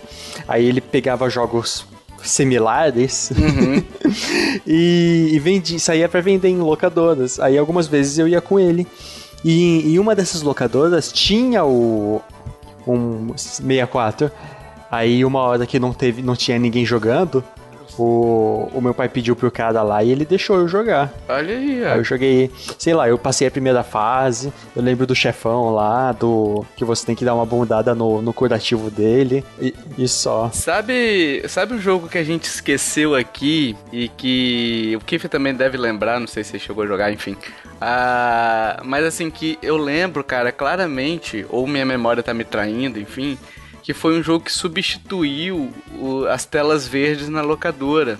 C: Aí ele pegava jogos similares uhum. e, e vendia, saía para vender em locadoras. Aí algumas vezes eu ia com ele. E em uma dessas locadoras tinha o um 64. Aí uma hora que não teve, não tinha ninguém jogando, o, o meu pai pediu pro cara lá e ele deixou eu jogar.
A: Olha aí,
C: Aí eu joguei, sei lá, eu passei a primeira fase, eu lembro do chefão lá, do que você tem que dar uma bundada no, no curativo dele e, e só.
A: Sabe, sabe um jogo que a gente esqueceu aqui e que o Kiff também deve lembrar, não sei se ele chegou a jogar, enfim. Ah, mas assim que eu lembro, cara, claramente, ou minha memória tá me traindo, enfim, que foi um jogo que substituiu o, as telas verdes na locadora.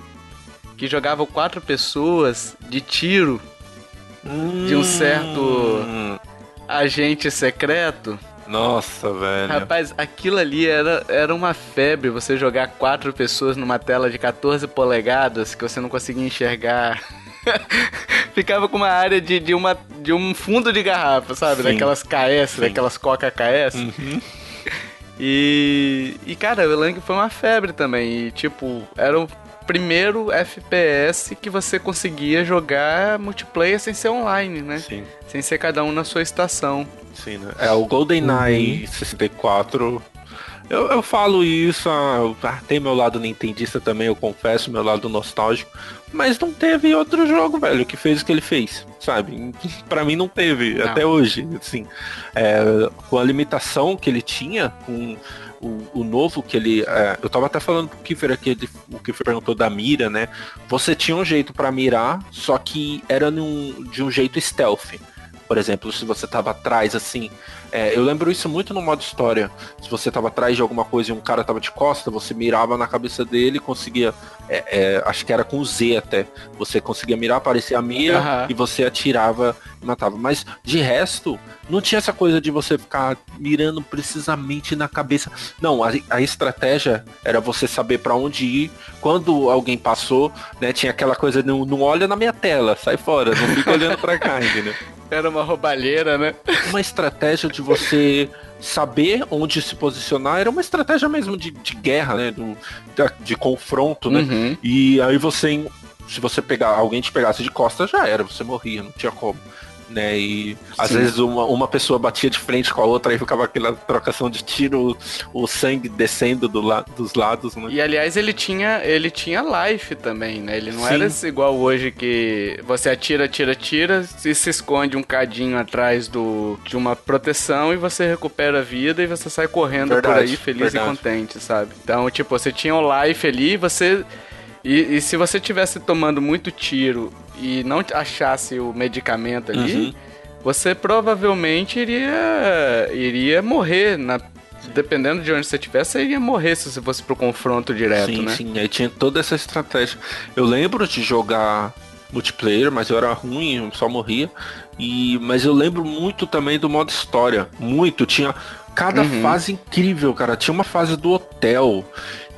A: Que jogava quatro pessoas de tiro hum. de um certo hum. agente secreto.
B: Nossa, velho.
A: Rapaz, aquilo ali era, era uma febre, você jogar quatro pessoas numa tela de 14 polegadas que você não conseguia enxergar. Ficava com uma área de, de, uma, de um fundo de garrafa, sabe? Sim. Daquelas KS, Sim. daquelas Coca KS. Uhum. E, e cara, o Lang foi uma febre também. E, tipo, era o primeiro FPS que você conseguia jogar multiplayer sem ser online, né? Sim. Sem ser cada um na sua estação.
B: Sim, né? É, o GoldenEye uhum. 64 eu, eu falo isso, ah, ah, tem meu lado nintendista também, eu confesso, meu lado nostálgico. Mas não teve outro jogo, velho, que fez o que ele fez, sabe? para mim não teve, não. até hoje, assim. É, com a limitação que ele tinha, com o, o novo que ele. É, eu tava até falando pro Kiffer aqui, ele, o Kiffer perguntou da mira, né? Você tinha um jeito para mirar, só que era num, de um jeito stealth. Por exemplo, se você tava atrás, assim. É, eu lembro isso muito no modo história. Se você tava atrás de alguma coisa e um cara tava de costa, você mirava na cabeça dele e conseguia. É, é, acho que era com Z até. Você conseguia mirar, aparecia a mira
A: Aham.
B: e você atirava e matava. Mas de resto, não tinha essa coisa de você ficar mirando precisamente na cabeça. Não, a, a estratégia era você saber pra onde ir. Quando alguém passou, né? Tinha aquela coisa, não, não olha na minha tela, sai fora, não fica olhando pra cá, entendeu?
A: Era uma roubalheira, né?
B: Uma estratégia de você saber onde se posicionar era uma estratégia mesmo de, de guerra, né? Do- da- de confronto, né?
A: Uhum.
B: E aí você, se você pegar, alguém te pegasse de costas, já era, você morria, não tinha como. Né? E às
A: Sim.
B: vezes uma, uma pessoa batia de frente com a outra, aí ficava aquela trocação de tiro, o, o sangue descendo do la, dos lados, né?
A: E aliás, ele tinha, ele tinha life também, né? Ele não
B: Sim.
A: era igual hoje que você atira, atira, atira e se esconde um cadinho atrás do, de uma proteção e você recupera a vida e você sai correndo por
B: Verdade,
A: aí feliz
B: verdade.
A: e contente, sabe? Então, tipo, você tinha o life ali, você e, e se você tivesse tomando muito tiro e não achasse o medicamento ali,
B: Uhum.
A: você provavelmente iria iria morrer na dependendo de onde você estivesse, você iria morrer se você fosse pro confronto direto,
B: sim,
A: né?
B: sim, aí tinha toda essa estratégia. Eu lembro de jogar multiplayer, mas eu era ruim, eu só morria. E, mas eu lembro muito também do modo história. Muito. Tinha cada
A: Uhum.
B: fase incrível, cara. Tinha uma fase do hotel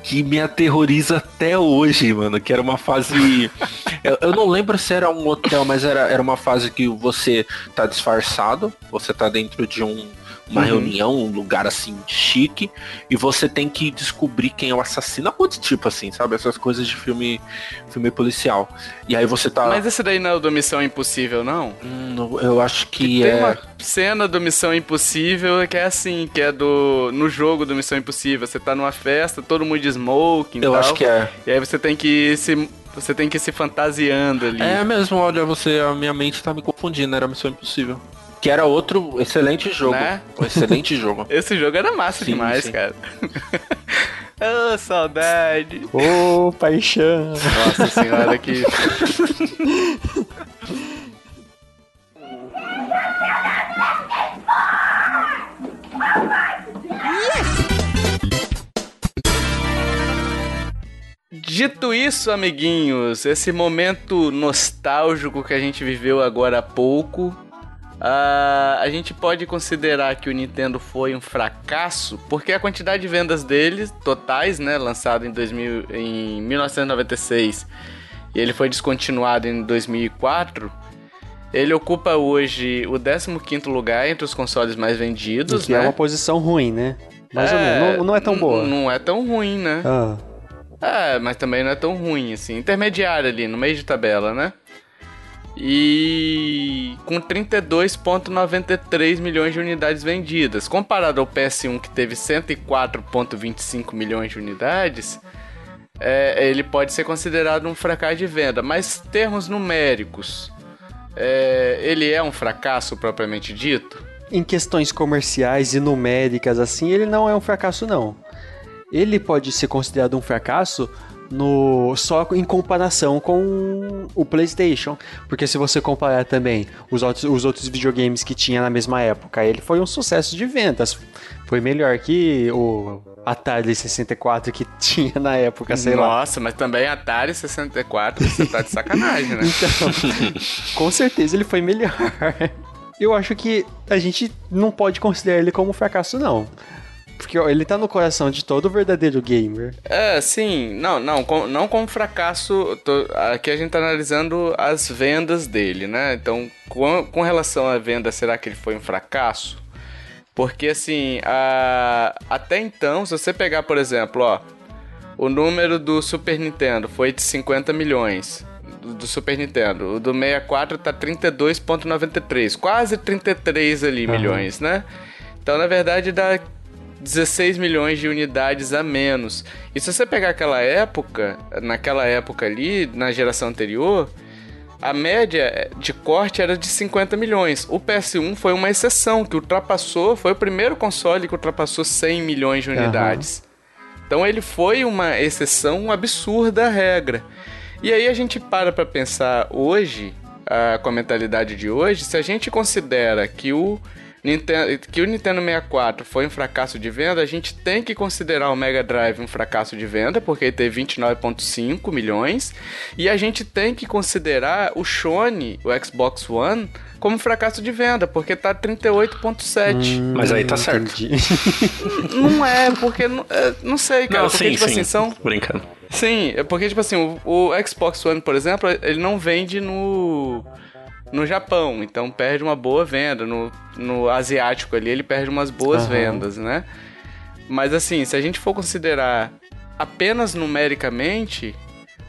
B: que me aterroriza até hoje, mano. Que era uma fase. eu, eu não lembro se era um hotel, mas era, era uma fase que você tá disfarçado, você tá dentro de um. Uma
A: Uhum.
B: reunião, um lugar assim chique, e você tem que descobrir quem é o assassino. Algum tipo assim, sabe? Essas coisas de filme, filme policial. E aí você tá.
A: Mas esse daí não é o do Missão Impossível, não?
B: Hum, eu acho que,
A: Tem
B: é.
A: uma cena do Missão Impossível que é assim, que é do. No jogo do Missão Impossível. Você tá numa festa, todo mundo de smoking
B: Eu
A: tal.
B: acho que é.
A: E aí você tem que se. Você tem que ir se fantasiando ali.
B: É mesmo, olha, você, a minha mente tá me confundindo, era Missão Impossível. Que era outro excelente jogo.
A: Né?
B: Um excelente jogo.
A: Esse jogo era massa
B: Sim,
A: demais,
B: sim.
A: cara. Ô, saudade.
C: Ô, paixão.
A: Nossa senhora, que. Dito isso, amiguinhos, esse momento nostálgico que a gente viveu agora há pouco, ah, a gente pode considerar que o Nintendo foi um fracasso, porque a quantidade de vendas deles, totais, né, lançado em, 2000, em 1996, e ele foi descontinuado em 2004, ele ocupa hoje o 15º lugar entre os consoles mais vendidos,
C: que
A: né?
C: é uma posição ruim, né? Mais ou menos. Não, não é tão
A: n-
C: boa.
A: Não é tão ruim, né?
C: Ah,
A: É, mas também não é tão ruim, assim. Intermediário ali, no meio de tabela, né? E com 32,93 milhões de unidades vendidas. Comparado ao PS1, que teve 104,25 milhões de unidades, é, ele pode ser considerado um fracasso de venda. Mas termos numéricos, é, ele é um fracasso propriamente dito?
C: em questões comerciais e numéricas, assim, ele não é um fracasso, não. Ele pode ser considerado um fracasso no só em comparação com o PlayStation, porque se você comparar também os outros, os outros videogames que tinha na mesma época, ele foi um sucesso de vendas. Foi melhor que o Atari 64 que tinha na época, sei lá.
A: Nossa, mas também Atari 64, você tá de sacanagem, né?
C: Então, com certeza ele foi melhor. Eu acho que a gente não pode considerar ele como um fracasso, não. Porque ó, ele tá no coração de todo verdadeiro gamer.
A: É, sim, não, não, com, não como fracasso. tô- aqui a gente tá analisando as vendas dele, né? Então, com, com relação à venda, será que ele foi um fracasso? Porque assim, a- até então, se você pegar, por exemplo, ó, o número do Super Nintendo foi de 50 milhões. Do, Super Nintendo. O do 64 tá 32,93. Quase 33 ali milhões, né? Então, na verdade, dá 16 milhões de unidades a menos. E se você pegar aquela época, naquela época ali, na geração anterior, a média de corte era de 50 milhões. O PS1 foi uma exceção, que ultrapassou, foi o primeiro console que ultrapassou 100 milhões de unidades. Uhum. Então ele foi uma exceção absurda à regra. E aí a gente para para pensar hoje, com a mentalidade de hoje, se a gente considera que o Nintendo, que o Nintendo 64 foi um fracasso de venda, a gente tem que considerar o Mega Drive um fracasso de venda, porque ele teve 29,5 milhões, e a gente tem que considerar o Sony, o Xbox One, como fracasso de venda, porque tá 38,7.
B: Hum, Mas aí tá certo.
A: não é, porque não, é, não sei, cara.
B: Não,
A: porque,
B: sim,
A: tipo
B: sim.
A: assim, são.
B: Brincando.
A: Sim, é porque, tipo assim, o, o Xbox One, por exemplo, ele não vende no no Japão, então perde uma boa venda. No, no asiático ali, ele perde umas boas uhum. vendas, né? Mas assim, se a gente for considerar apenas numericamente,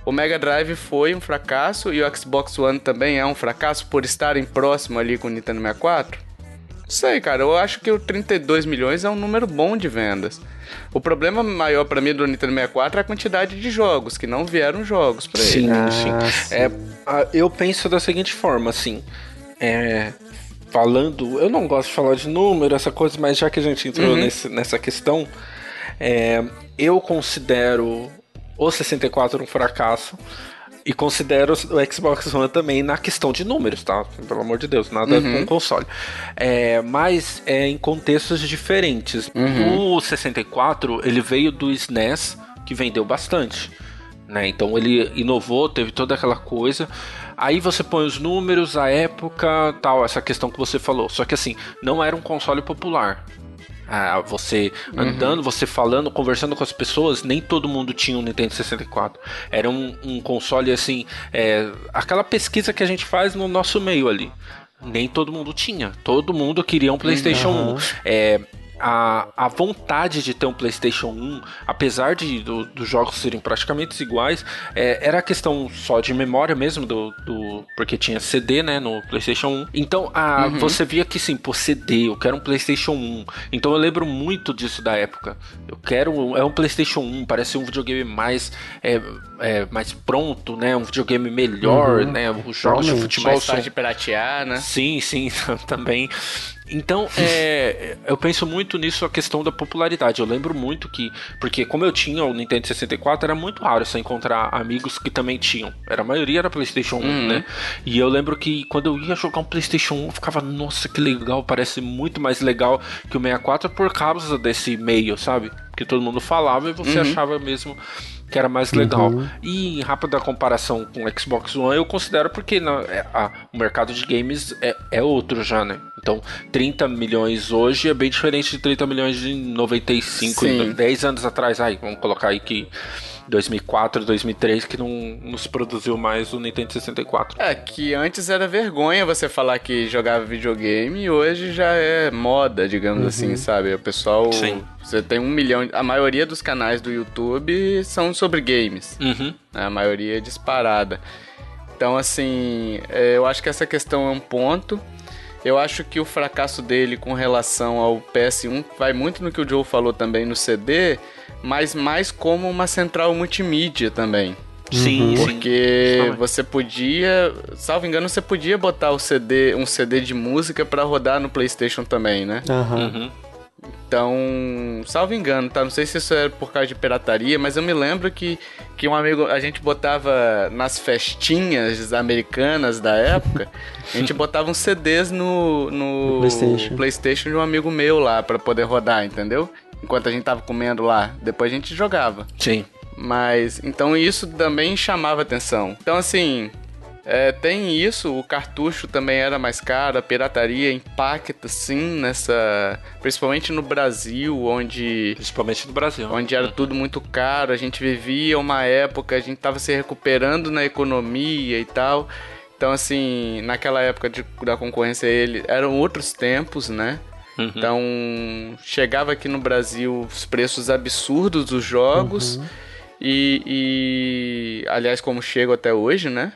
A: o Mega Drive foi um fracasso e o Xbox One também é um fracasso por estarem próximo ali com o Nintendo 64? Não sei, cara. Eu acho que o 32 milhões é um número bom de vendas. O problema maior para mim do Nintendo 64 é a quantidade de jogos, que não vieram jogos para ele.
B: Sim, ah, sim. É, eu penso da seguinte forma, assim. É, falando. Eu não gosto de falar de número, essa coisa, mas já que a gente entrou uhum. nesse, nessa questão, é, eu considero o 64 um fracasso. E considero o Xbox One também na questão de números, tá? Pelo amor de Deus, nada uhum. com console. É, mas é em contextos diferentes. Uhum. O 64, ele veio do SNES, que vendeu bastante. Né? Então ele inovou, teve toda aquela coisa. Aí você põe os números, a época, tal, essa questão que você falou. Só que assim, não era um console popular. Ah, você andando, uhum. você falando, conversando com as pessoas, nem todo mundo tinha um Nintendo 64. Era um, um console assim, é, aquela pesquisa que a gente faz no nosso meio ali. Nem todo mundo tinha. Todo mundo queria um PlayStation uhum. 1. É, a, a vontade de ter um PlayStation 1, apesar de do, dos jogos serem praticamente iguais, é, era a questão só de memória mesmo, do, do, porque tinha CD né, no PlayStation 1. Então a, uhum. você via que sim, pô, CD, eu quero um PlayStation 1. Então eu lembro muito disso da época. Eu quero. É um PlayStation 1, parece um videogame mais, é, é, mais pronto, né? Um videogame melhor, uhum. né? Os jogos de futebol.
A: Mais fácil de piratear, né?
B: Sim, sim, também. Então, é, eu penso muito nisso, a questão da popularidade. Eu lembro muito que, porque como eu tinha o Nintendo 64, era muito raro você encontrar amigos que também tinham. Era, a maioria era PlayStation 1, uhum. né? E eu lembro que quando eu ia jogar um PlayStation 1, eu ficava, nossa, que legal, parece muito mais legal que o 64 por causa desse meio, sabe? Que todo mundo falava e você uhum. achava mesmo que era mais legal. Uhum. E em rápida comparação com o Xbox One, eu considero porque na, é, a, o mercado de games é, é outro já, né? Então, 30 milhões hoje é bem diferente de 30 milhões de 95, Sim. 10 anos atrás. Aí, vamos colocar aí que 2004, 2003 que não, não se produziu mais o Nintendo 64.
A: É, que antes era vergonha você falar que jogava videogame e hoje já é moda, digamos uhum. assim, sabe? O pessoal. Sim. Você tem um milhão. A maioria dos canais do YouTube são sobre games. Uhum. Né? A maioria é disparada. Então, assim, é, eu acho que essa questão é um ponto. Eu acho que o fracasso dele com relação ao PS1 vai muito no que o Joe falou também no CD mas mais como uma central multimídia também.
B: Sim,
A: porque sim. você podia, salvo engano, você podia botar o CD, um CD de música para rodar no PlayStation também, né? Uhum. Então, salvo engano, tá? Não sei se isso é por causa de pirataria, mas eu me lembro que, que um amigo, a gente botava nas festinhas americanas da época, a gente botava uns CDs no, no PlayStation. PlayStation de um amigo meu lá para poder rodar, entendeu? enquanto a gente tava comendo lá. Depois a gente jogava.
B: Sim.
A: Mas, então isso também chamava atenção. Então, assim, é, tem isso, o cartucho também era mais caro, a pirataria impacta sim nessa. Principalmente no Brasil, onde.
B: Principalmente no Brasil.
A: Onde era tudo muito caro, a gente vivia uma época, a gente tava se recuperando na economia e tal. Então, assim, naquela época de, da concorrência, ele, eram outros tempos, né? Uhum. Então, chegava aqui no Brasil os preços absurdos dos jogos. Uhum. E, e, aliás, como chego até hoje, né?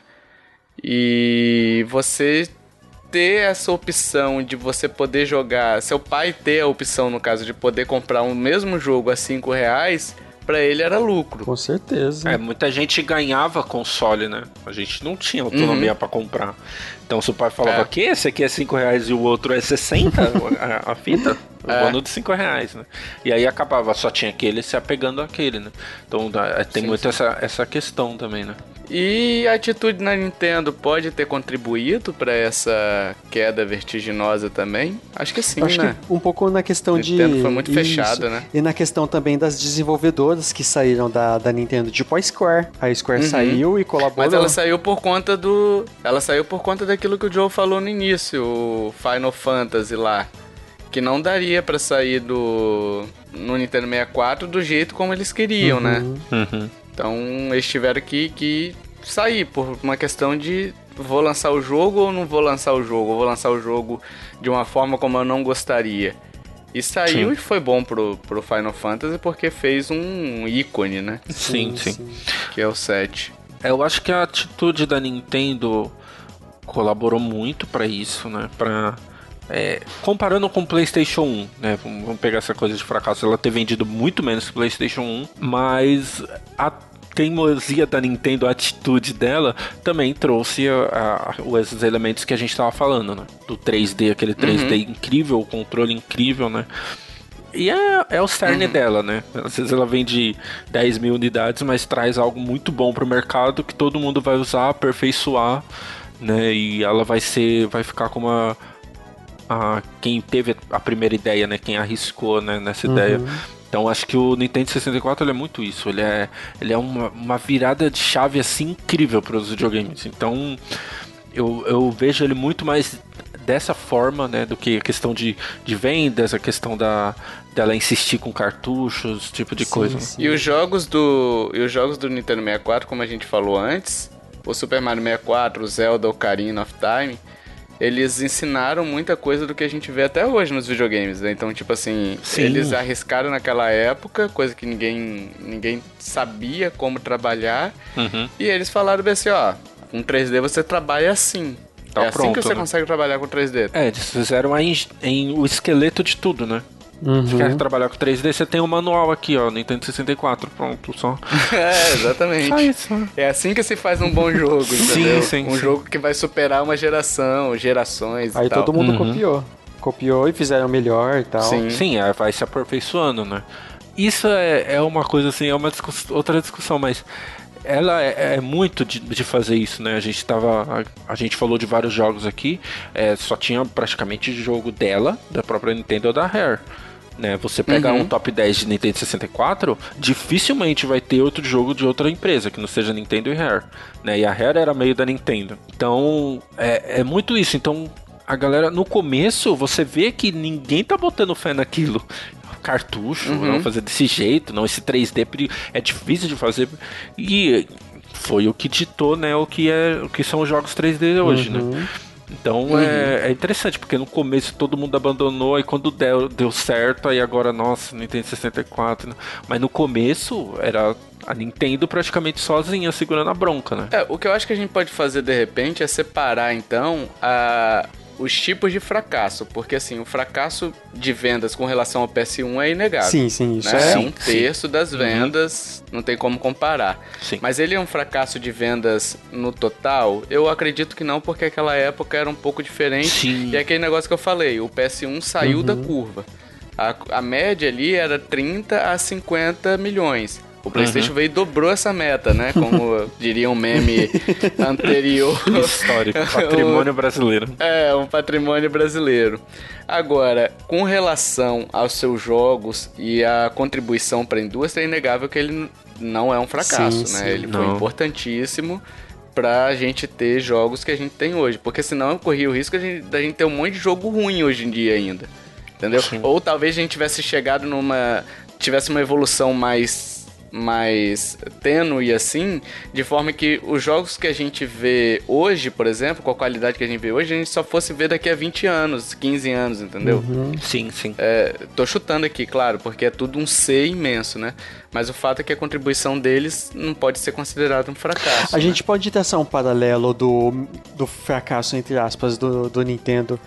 A: E você ter essa opção de você poder jogar, seu pai ter a opção, no caso, de poder comprar o um mesmo jogo a 5 reais, para ele era lucro.
C: Com certeza.
B: É, muita gente ganhava console, né? A gente não tinha autonomia uhum. para comprar. Então se o pai falava é. que esse aqui é 5 reais e o outro é 60, a, a fita, o é. bônus de 5 reais, né? E aí acabava, só tinha aquele se apegando àquele, né? Então tem sim, muito sim. Essa, essa questão também, né?
A: E a atitude na Nintendo pode ter contribuído para essa queda vertiginosa também? Acho que sim,
C: Acho
A: né?
C: Que um pouco na questão
A: Nintendo de. Nintendo foi muito fechada, né?
C: E na questão também das desenvolvedoras que saíram da, da Nintendo, tipo a Square. A Square uhum. saiu e colaborou.
A: Mas ela saiu por conta do. Ela saiu por conta daquilo que o Joe falou no início, o Final Fantasy lá. Que não daria para sair do. no Nintendo 64 do jeito como eles queriam,
C: uhum.
A: né?
B: Uhum.
A: Então eles tiveram que, que sair por uma questão de vou lançar o jogo ou não vou lançar o jogo? vou lançar o jogo de uma forma como eu não gostaria. E saiu sim. e foi bom pro, pro Final Fantasy porque fez um ícone, né?
B: Sim, sim. sim.
A: Que é o 7.
B: É, eu acho que a atitude da Nintendo colaborou muito para isso, né? Pra, é, comparando com o PlayStation 1, né? Vamos pegar essa coisa de fracasso, ela ter vendido muito menos que o PlayStation 1, mas a teimosia da Nintendo, a atitude dela, também trouxe a, a, esses elementos que a gente estava falando, né? Do 3D, aquele 3D uhum. incrível, o controle incrível, né? E é, é o cerne uhum. dela, né? Às vezes ela vende 10 mil unidades, mas traz algo muito bom para o mercado que todo mundo vai usar, aperfeiçoar, né? E ela vai ser, vai ficar como a, a quem teve a primeira ideia, né? Quem arriscou né? nessa uhum. ideia. Então acho que o Nintendo 64 é muito isso. Ele é, ele é uma, uma virada de chave assim incrível para os videogames. Então eu, eu vejo ele muito mais dessa forma, né, do que a questão de, de vendas, a questão da dela insistir com cartuchos, tipo de sim, coisa.
A: Sim. E os jogos do e os jogos do Nintendo 64, como a gente falou antes, o Super Mario 64, o Zelda Ocarina of Time, eles ensinaram muita coisa do que a gente vê até hoje nos videogames, né? Então, tipo assim, Sim. eles arriscaram naquela época, coisa que ninguém, ninguém sabia como trabalhar.
B: Uhum.
A: E eles falaram bem assim, ó, com 3D você trabalha assim. Tá é pronto, assim que você né? consegue trabalhar com 3D.
B: É, eles fizeram em, em, o esqueleto de tudo, né? Uhum. Se quer trabalhar com 3D, você tem o um manual aqui, ó, Nintendo 64, pronto, só.
A: é, exatamente. Só isso. É assim que se faz um bom jogo, entendeu? Sim, sim, um sim. jogo que vai superar uma geração, gerações
C: Aí
A: e
C: todo mundo uhum. copiou. Copiou e fizeram melhor e tal.
B: Sim, sim é, vai se aperfeiçoando, né? Isso é, é uma coisa assim, é uma discuss outra discussão, mas ela é, é, muito de, de, fazer isso, né? A gente tava. A, a, gente falou de vários jogos aqui, é, só tinha praticamente jogo dela, da própria Nintendo ou da Rare né? Você pegar uhum. um top 10 de Nintendo 64, dificilmente vai ter outro jogo de outra empresa que não seja Nintendo e Rare, né? E a Rare era meio da Nintendo. Então, é, é muito isso. Então, a galera, no começo, você vê que ninguém tá botando fé naquilo cartucho, uhum. não fazer desse jeito, não esse 3D é difícil de fazer e foi o que ditou, né, o que é, o que são os jogos 3D hoje, né? uhum. né? Então uhum. é, é, interessante, porque no começo todo mundo abandonou, e quando deu, deu certo, aí agora, nossa, Nintendo 64. Né? Mas no começo era a Nintendo praticamente sozinha segurando a bronca, né?
A: É, o que eu acho que a gente pode fazer de repente é separar então a, os tipos de fracasso, porque assim, o fracasso de vendas com relação ao PS1 é inegável.
C: Sim, sim, isso
A: né?
C: é.
A: um terço sim. das uhum. vendas, uhum. não tem como comparar.
B: Sim.
A: Mas ele é um fracasso de vendas no total? Eu acredito que não, porque aquela época era um pouco diferente.
B: Sim.
A: E é aquele negócio que eu falei, o PS1 saiu uhum. da curva. A, a média ali era 30 a 50 milhões. O PlayStation uhum. veio e dobrou essa meta, né? Como diria um meme anterior.
B: Histórico, patrimônio brasileiro.
A: É, um patrimônio brasileiro. Agora, com relação aos seus jogos e a contribuição para a indústria, é inegável que ele não é um fracasso, sim, né? Sim, ele não. foi importantíssimo para a gente ter jogos que a gente tem hoje. Porque senão eu corria o risco da gente, gente ter um monte de jogo ruim hoje em dia ainda. Entendeu? Sim. Ou talvez a gente tivesse chegado numa. tivesse uma evolução mais mais tênue assim, de forma que os jogos que a gente vê hoje, por exemplo, com a qualidade que a gente vê hoje, a gente só fosse ver daqui a 20 anos, 15 anos, entendeu?
B: Uhum. Sim, sim.
A: É, tô chutando aqui, claro, porque é tudo um C imenso, né? Mas o fato é que a contribuição deles não pode ser considerada um fracasso.
C: A
A: né?
C: gente pode traçar um paralelo do, do fracasso, entre aspas, do, do Nintendo,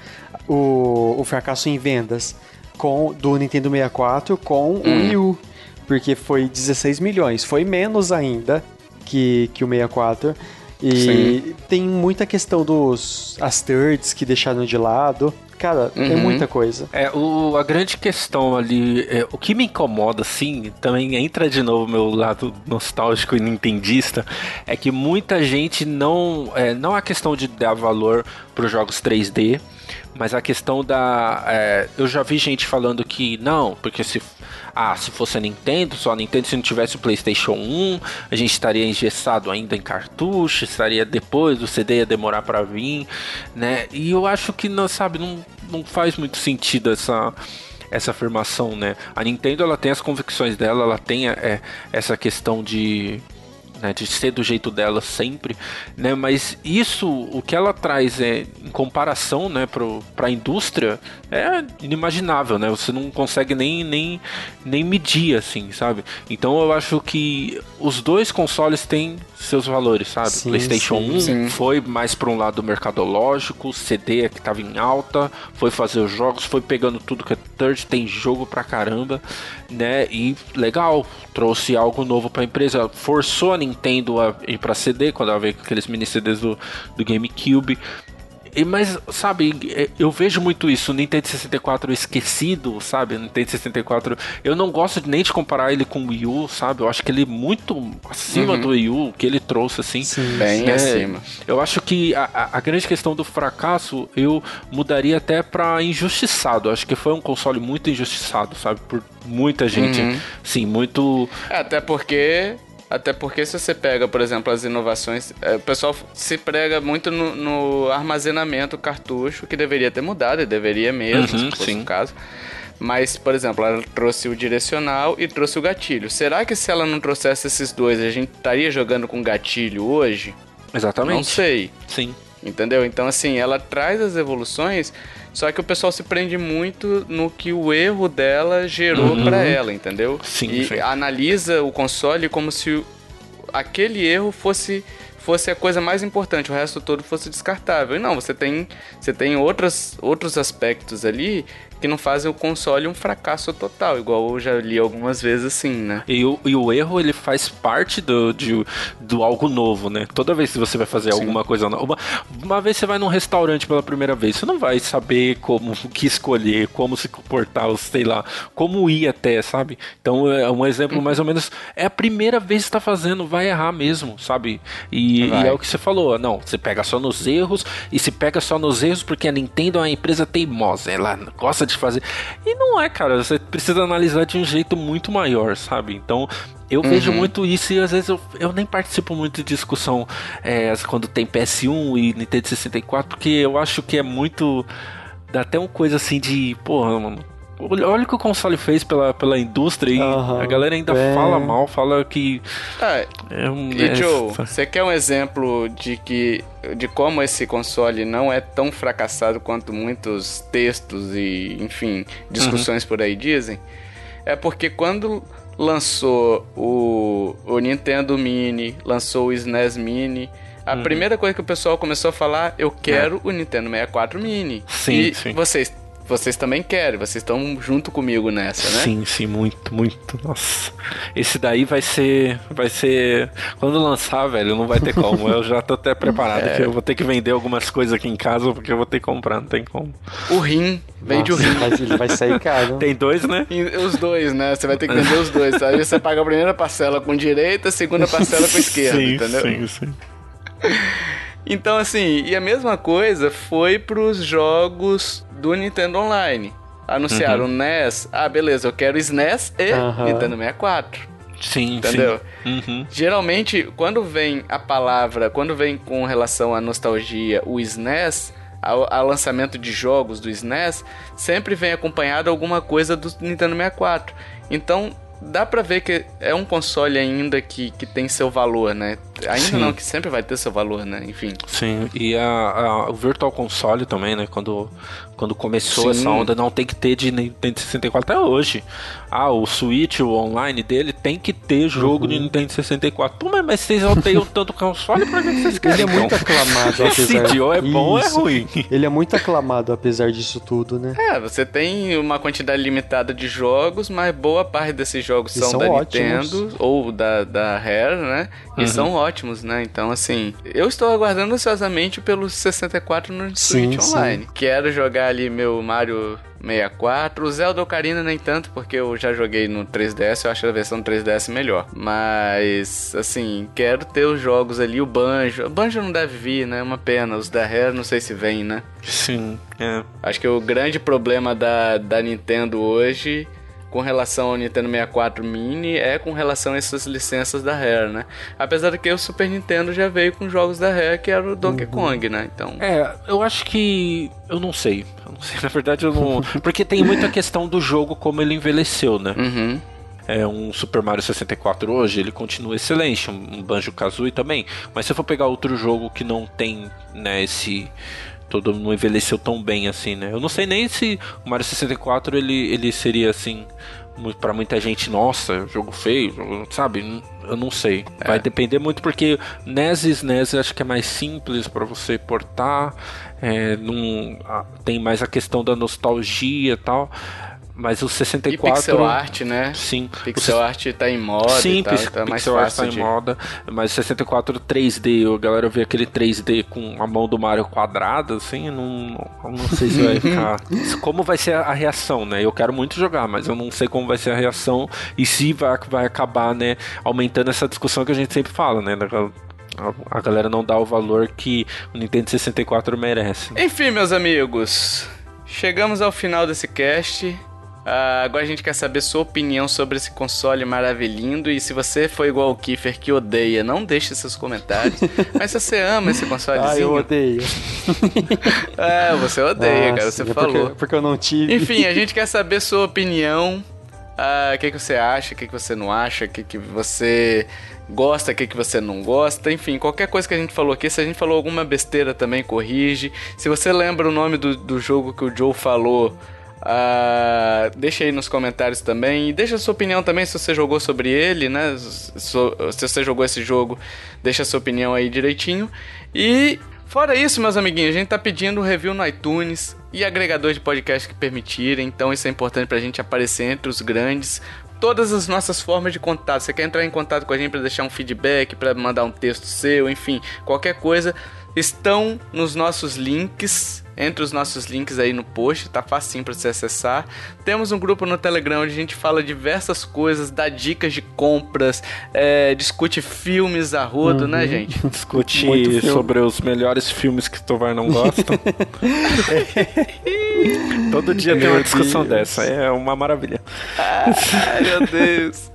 C: o, o fracasso em vendas com do Nintendo 64 com uhum. o Wii U porque foi 16 milhões. Foi menos ainda que, que o 64. E Sim. tem muita questão dos as thirds que deixaram de lado. Cara, uhum. tem muita coisa.
B: É, o, a grande questão ali, é, o que me incomoda, assim, também entra de novo meu lado nostálgico e nintendista, é que muita gente não. É, não é a questão de dar valor para os jogos 3D, mas a questão da. É, eu já vi gente falando que não, porque se ah, se fosse a Nintendo, só a Nintendo, se não tivesse o PlayStation 1, a gente estaria engessado ainda em cartucho, estaria depois, o CD ia demorar para vir, né? E eu acho que, não, sabe, não, não faz muito sentido essa essa afirmação, né? A Nintendo ela tem as convicções dela, ela tem é, essa questão de né, de ser do jeito dela sempre, né, mas isso, o que ela traz é, em comparação, né, para a indústria, é inimaginável, né, você não consegue nem, nem, nem medir, assim, sabe? Então eu acho que os dois consoles têm seus valores, sabe? Sim, PlayStation sim, 1 sim. foi mais para um lado mercadológico, CD é que estava em alta, foi fazer os jogos, foi pegando tudo que é third, tem jogo pra caramba, né? E legal, trouxe algo novo para a empresa, forçou a Nintendo a ir para CD quando ela veio com aqueles mini CDs do, do GameCube. E, mas, sabe, é, eu vejo muito isso, o Nintendo 64 esquecido, sabe? O Nintendo 64. Eu não gosto nem de comparar ele com o Wii U, sabe? Eu acho que ele é muito acima uhum. do Wii U, que ele trouxe, assim.
A: Sim, bem é, acima.
B: Eu acho que a, a, a, grande questão do fracasso eu mudaria até pra injustiçado. Eu acho que foi um console muito injustiçado, sabe? Por muita gente. Uhum. Sim, muito.
A: É, até porque até porque se você pega, por exemplo, as inovações, é, o pessoal se prega muito no, no armazenamento cartucho, que deveria ter mudado, e deveria mesmo, uhum, se fosse sim. o caso. Mas, por exemplo, ela trouxe o direcional e trouxe o gatilho. Será que se ela não trouxesse esses dois, a gente estaria jogando com gatilho hoje?
B: Exatamente.
A: Não sei.
B: Sim.
A: Entendeu? Então, assim, ela traz as evoluções, só que o pessoal se prende muito no que o erro dela gerou uhum. para ela, entendeu?
B: Sim,
A: e
B: sim.
A: analisa o console como se aquele erro fosse fosse a coisa mais importante, o resto todo fosse descartável. E não, você tem, você tem outras, outros aspectos ali que não fazem o console um fracasso total, igual eu já li algumas vezes assim, né?
B: E o, e o erro, ele faz parte do, de, do algo novo, né? Toda vez que você vai fazer Sim. alguma coisa nova, uma, uma vez você vai num restaurante pela primeira vez, você não vai saber como, o que escolher, como se comportar, sei lá, como ir até, sabe? Então, é um exemplo mais ou menos, é a primeira vez que você tá fazendo, vai errar mesmo, sabe? E, e é o que você falou, não, você pega só nos erros, e se pega só nos erros porque a Nintendo é uma empresa teimosa, ela gosta de de fazer. E não é, cara, você precisa analisar de um jeito muito maior, sabe? Então, eu uhum. vejo muito isso e às vezes eu, eu nem participo muito de discussão é, quando tem PS1 e Nintendo 64, porque eu acho que é muito. Dá até uma coisa assim de. Porra, mano Olha o que o console fez pela, pela indústria e uhum, a galera ainda é. fala mal, fala que.
A: É, é um, e é... Joe, você quer um exemplo de que. de como esse console não é tão fracassado quanto muitos textos e, enfim, discussões uhum. por aí dizem? É porque quando lançou o, o Nintendo Mini, lançou o SNES Mini. A uhum. primeira coisa que o pessoal começou a falar, eu quero é. o Nintendo 64 Mini.
B: Sim,
A: e
B: sim.
A: vocês vocês também querem, vocês estão junto comigo nessa, né?
B: Sim, sim, muito, muito. Nossa. Esse daí vai ser. Vai ser. Quando lançar, velho, não vai ter como. Eu já tô até preparado é. que eu vou ter que vender algumas coisas aqui em casa porque eu vou ter que comprar, não tem como.
A: O rim, vende Nossa, o rim.
C: Mas ele vai sair caro.
B: Tem dois, né?
A: Os dois, né? Você vai ter que vender os dois. Aí você paga a primeira parcela com direita, a segunda parcela com esquerda,
B: sim,
A: entendeu?
B: Sim, sim.
A: Então, assim, e a mesma coisa foi pros jogos do Nintendo Online. Anunciaram uhum. NES. Ah, beleza, eu quero SNES e uhum. Nintendo 64.
B: Sim,
A: entendeu?
B: Sim. Uhum.
A: Geralmente, quando vem a palavra, quando vem com relação à nostalgia, o SNES, ao, ao, lançamento de jogos do SNES, sempre vem acompanhado alguma coisa do Nintendo 64. Então, dá pra ver que é um console ainda que, que tem seu valor, né? Ainda Sim. não, que sempre vai ter seu valor, né? Enfim.
B: Sim, e a, a, o Virtual Console também, né? Quando, quando começou Sim. essa onda, não tem que ter de Nintendo 64 até hoje. Ah, o Switch, o online dele, tem que ter jogo uhum. de Nintendo 64. Pô, mas, vocês odeiam tanto console, pra que vocês querem?
C: Ele é muito então? aclamado,
B: Esse apesar... é bom ou é ruim?
C: Ele é muito aclamado, apesar disso tudo, né?
A: É, você tem uma quantidade limitada de jogos, mas boa parte desses jogos são,
C: são
A: da
C: ótimos.
A: Nintendo ou da, da Rare, né? E
B: Uhum.
A: são ótimos, né? Então, assim, eu estou aguardando ansiosamente pelo 64 no
C: Sim,
A: Switch
C: sim.
A: Online. Quero jogar ali meu Mario 64. O Zelda Ocarina nem tanto, porque eu já joguei no 3DS, eu acho a versão 3DS melhor. Mas, assim, quero ter os jogos ali, o Banjo. O Banjo não deve vir, né? É uma pena. Os da Rare não sei se vem, né?
B: Sim, é.
A: Acho que o grande problema da, da Nintendo hoje, com relação ao Nintendo 64 Mini, é com relação a essas licenças da Rare, né? Apesar de que o Super Nintendo já veio com jogos da Rare, que era o Donkey Kong, né? Então.
B: É, eu acho que. Eu não sei. Eu não sei, na verdade eu não. Porque tem muita questão do jogo como ele envelheceu, né?
A: Uhum.
B: É um Super Mario 64 hoje, ele continua excelente, um Banjo Kazooie também. Mas se eu for pegar outro jogo que não tem, né, esse todo não envelheceu tão bem assim, né? Eu não sei nem se o Mario 64 ele, ele seria assim pra muita gente, nossa, jogo feio, jogo- sabe? Eu não sei. Vai depender muito porque NES e SNES acho que é mais simples pra você portar, é, não, tem mais a questão da nostalgia e tal. Mas o
A: E
B: 64
A: pixel art, né?
B: Sim,
A: Pixel
B: o
A: art tá em moda
B: Sim,
A: e tal,
B: pix-
A: então é mais
B: pixel art tá
A: de...
B: em moda, mas 64 3D, a galera vê aquele 3D com a mão do Mario quadrada, assim, não, eu não sei se vai ficar. Como vai ser a reação, né? Eu quero muito jogar, mas eu não sei como vai ser a reação e se vai, vai acabar, né, aumentando essa discussão que a gente sempre fala, né? a galera não dá o valor que o Nintendo 64 merece.
A: Enfim, meus amigos, chegamos ao final desse cast. Ah, agora a gente quer saber sua opinião sobre esse console maravilhindo. E se você for igual o Kiefer que odeia, não deixe seus comentários. Mas se você ama esse consolezinho.
C: Ah, eu odeio.
A: É, você odeia, cara, você
C: é
A: falou.
C: Porque, eu não tive.
A: Enfim, a gente quer saber sua opinião. Ah, O que, que você acha, o que, que você não acha, o que, que você gosta, o que, que você não gosta. Enfim, qualquer coisa que a gente falou aqui, se a gente falou alguma besteira também, corrige. Se você lembra o nome do, do jogo que o Joe falou, ah, deixa aí nos comentários também. E deixa sua opinião também se você jogou sobre ele, né? Se você jogou esse jogo, deixa sua opinião aí direitinho. E fora isso, meus amiguinhos, a gente tá pedindo review no iTunes e agregador de podcast que permitirem. Então isso é importante pra gente aparecer entre os grandes. Todas as nossas formas de contato. Você quer entrar em contato com a gente para deixar um feedback, para mandar um texto seu, enfim, qualquer coisa, estão nos nossos links, entre os nossos links aí no post, tá facinho para você acessar. Temos um grupo no Telegram onde a gente fala diversas coisas, dá dicas de compras, é, discute filmes a rodo, né, gente?
B: Discutir
C: Muito filme.
B: sobre os melhores filmes que Tovar não gosta. Todo dia tem uma
C: Meu
B: discussão
C: Deus.
B: dessa, é uma maravilha.
A: Ai, meu Deus.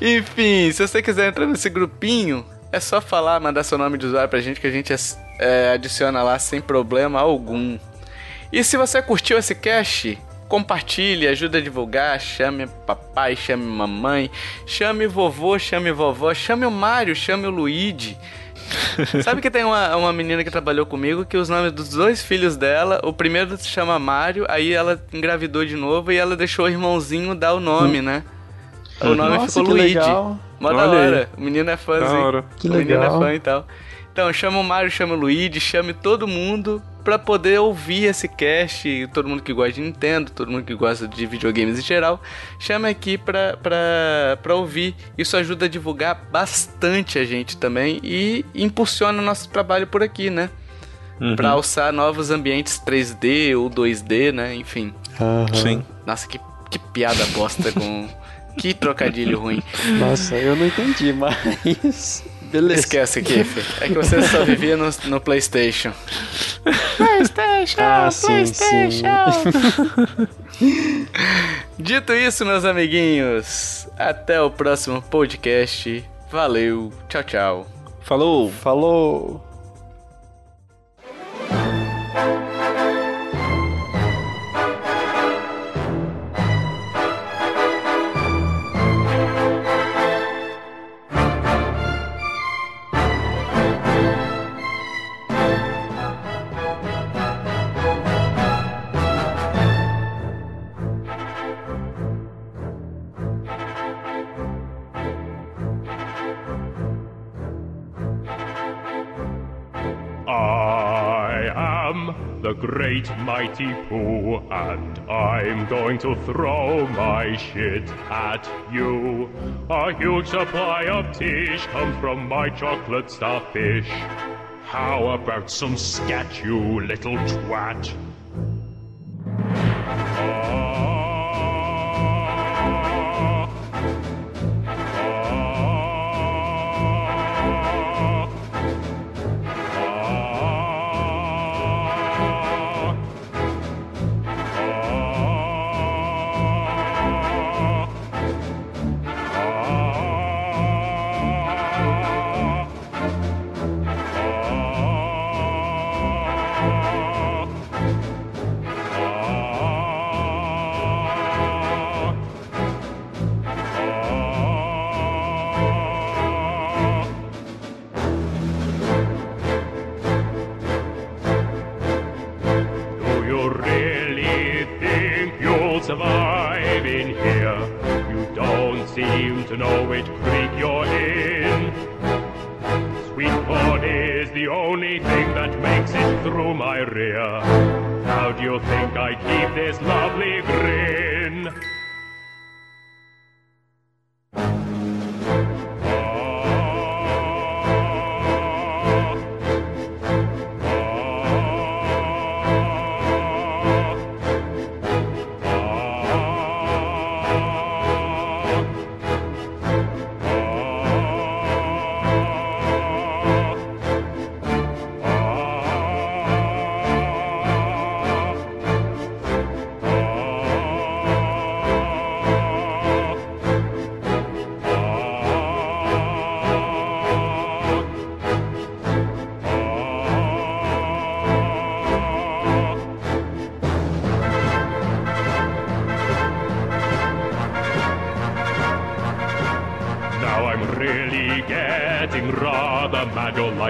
A: Enfim, se você quiser entrar nesse grupinho, é só falar, mandar seu nome de usuário pra gente que a gente é, adiciona lá sem problema algum. E se você curtiu esse cast, compartilhe, ajuda a divulgar, chame papai, chame mamãe, chame vovô, chame vovó, chame o Mário, chame o Luigi. Sabe que tem uma, uma menina que trabalhou comigo que os nomes dos dois filhos dela, o primeiro se chama Mário, aí ela engravidou de novo e ela deixou o irmãozinho dar o nome, né? O nome
C: Nossa,
A: ficou
C: que
A: Luigi.
C: legal.
A: Mó da hora. O menino é fãzinho.
C: Que
A: o menino
C: legal.
A: é fã e tal. Então, chama o Mário, chama o Luigi, chame todo mundo pra poder ouvir esse cast. Todo mundo que gosta de Nintendo, todo mundo que gosta de videogames em geral, chama aqui pra, pra, pra ouvir. Isso ajuda a divulgar bastante a gente também e impulsiona o nosso trabalho por aqui, né?
B: Uhum.
A: Pra alçar novos ambientes 3D ou 2D, né? Enfim.
C: Aham.
B: Sim.
A: Nossa, que, que piada bosta com. Que trocadilho ruim.
C: Nossa, eu não entendi, mas. Beleza.
A: Esquece aqui, Fê. É que você só vivia no, no PlayStation. PlayStation!
C: Ah, sim, sim.
A: Dito isso, meus amiguinhos, até o próximo podcast. Valeu, tchau, tchau.
B: Falou!
C: Falou.
G: Great mighty poo, and I'm going to throw my shit at you. A huge supply of tish comes from my chocolate starfish. How about some scat, you little twat?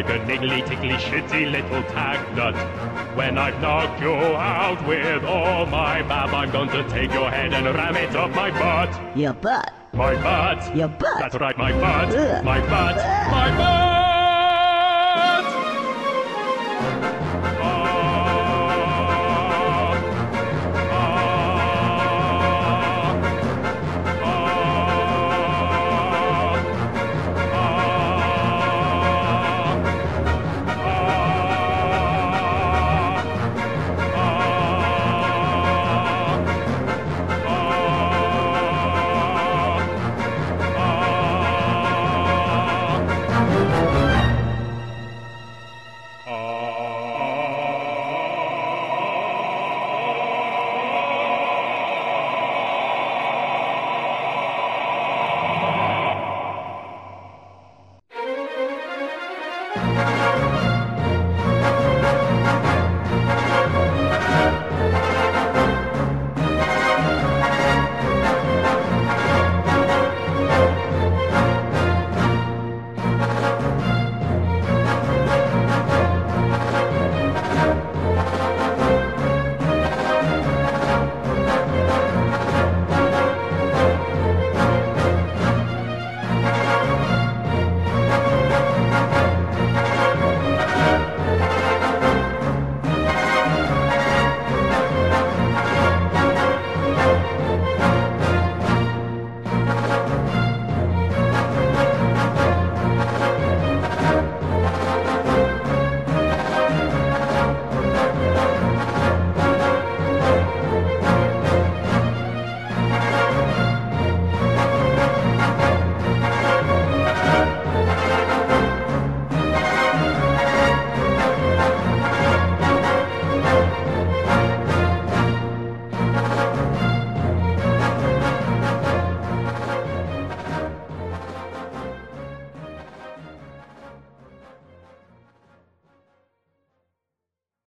G: A niggly, tickly, shitty little tag nut. When I've knocked you out with all my bab, I'm going to take your head and ram it up my butt.
H: Your butt.
G: My butt.
H: Your butt.
G: That's right, my butt.
H: Ugh.
G: My butt. My butt.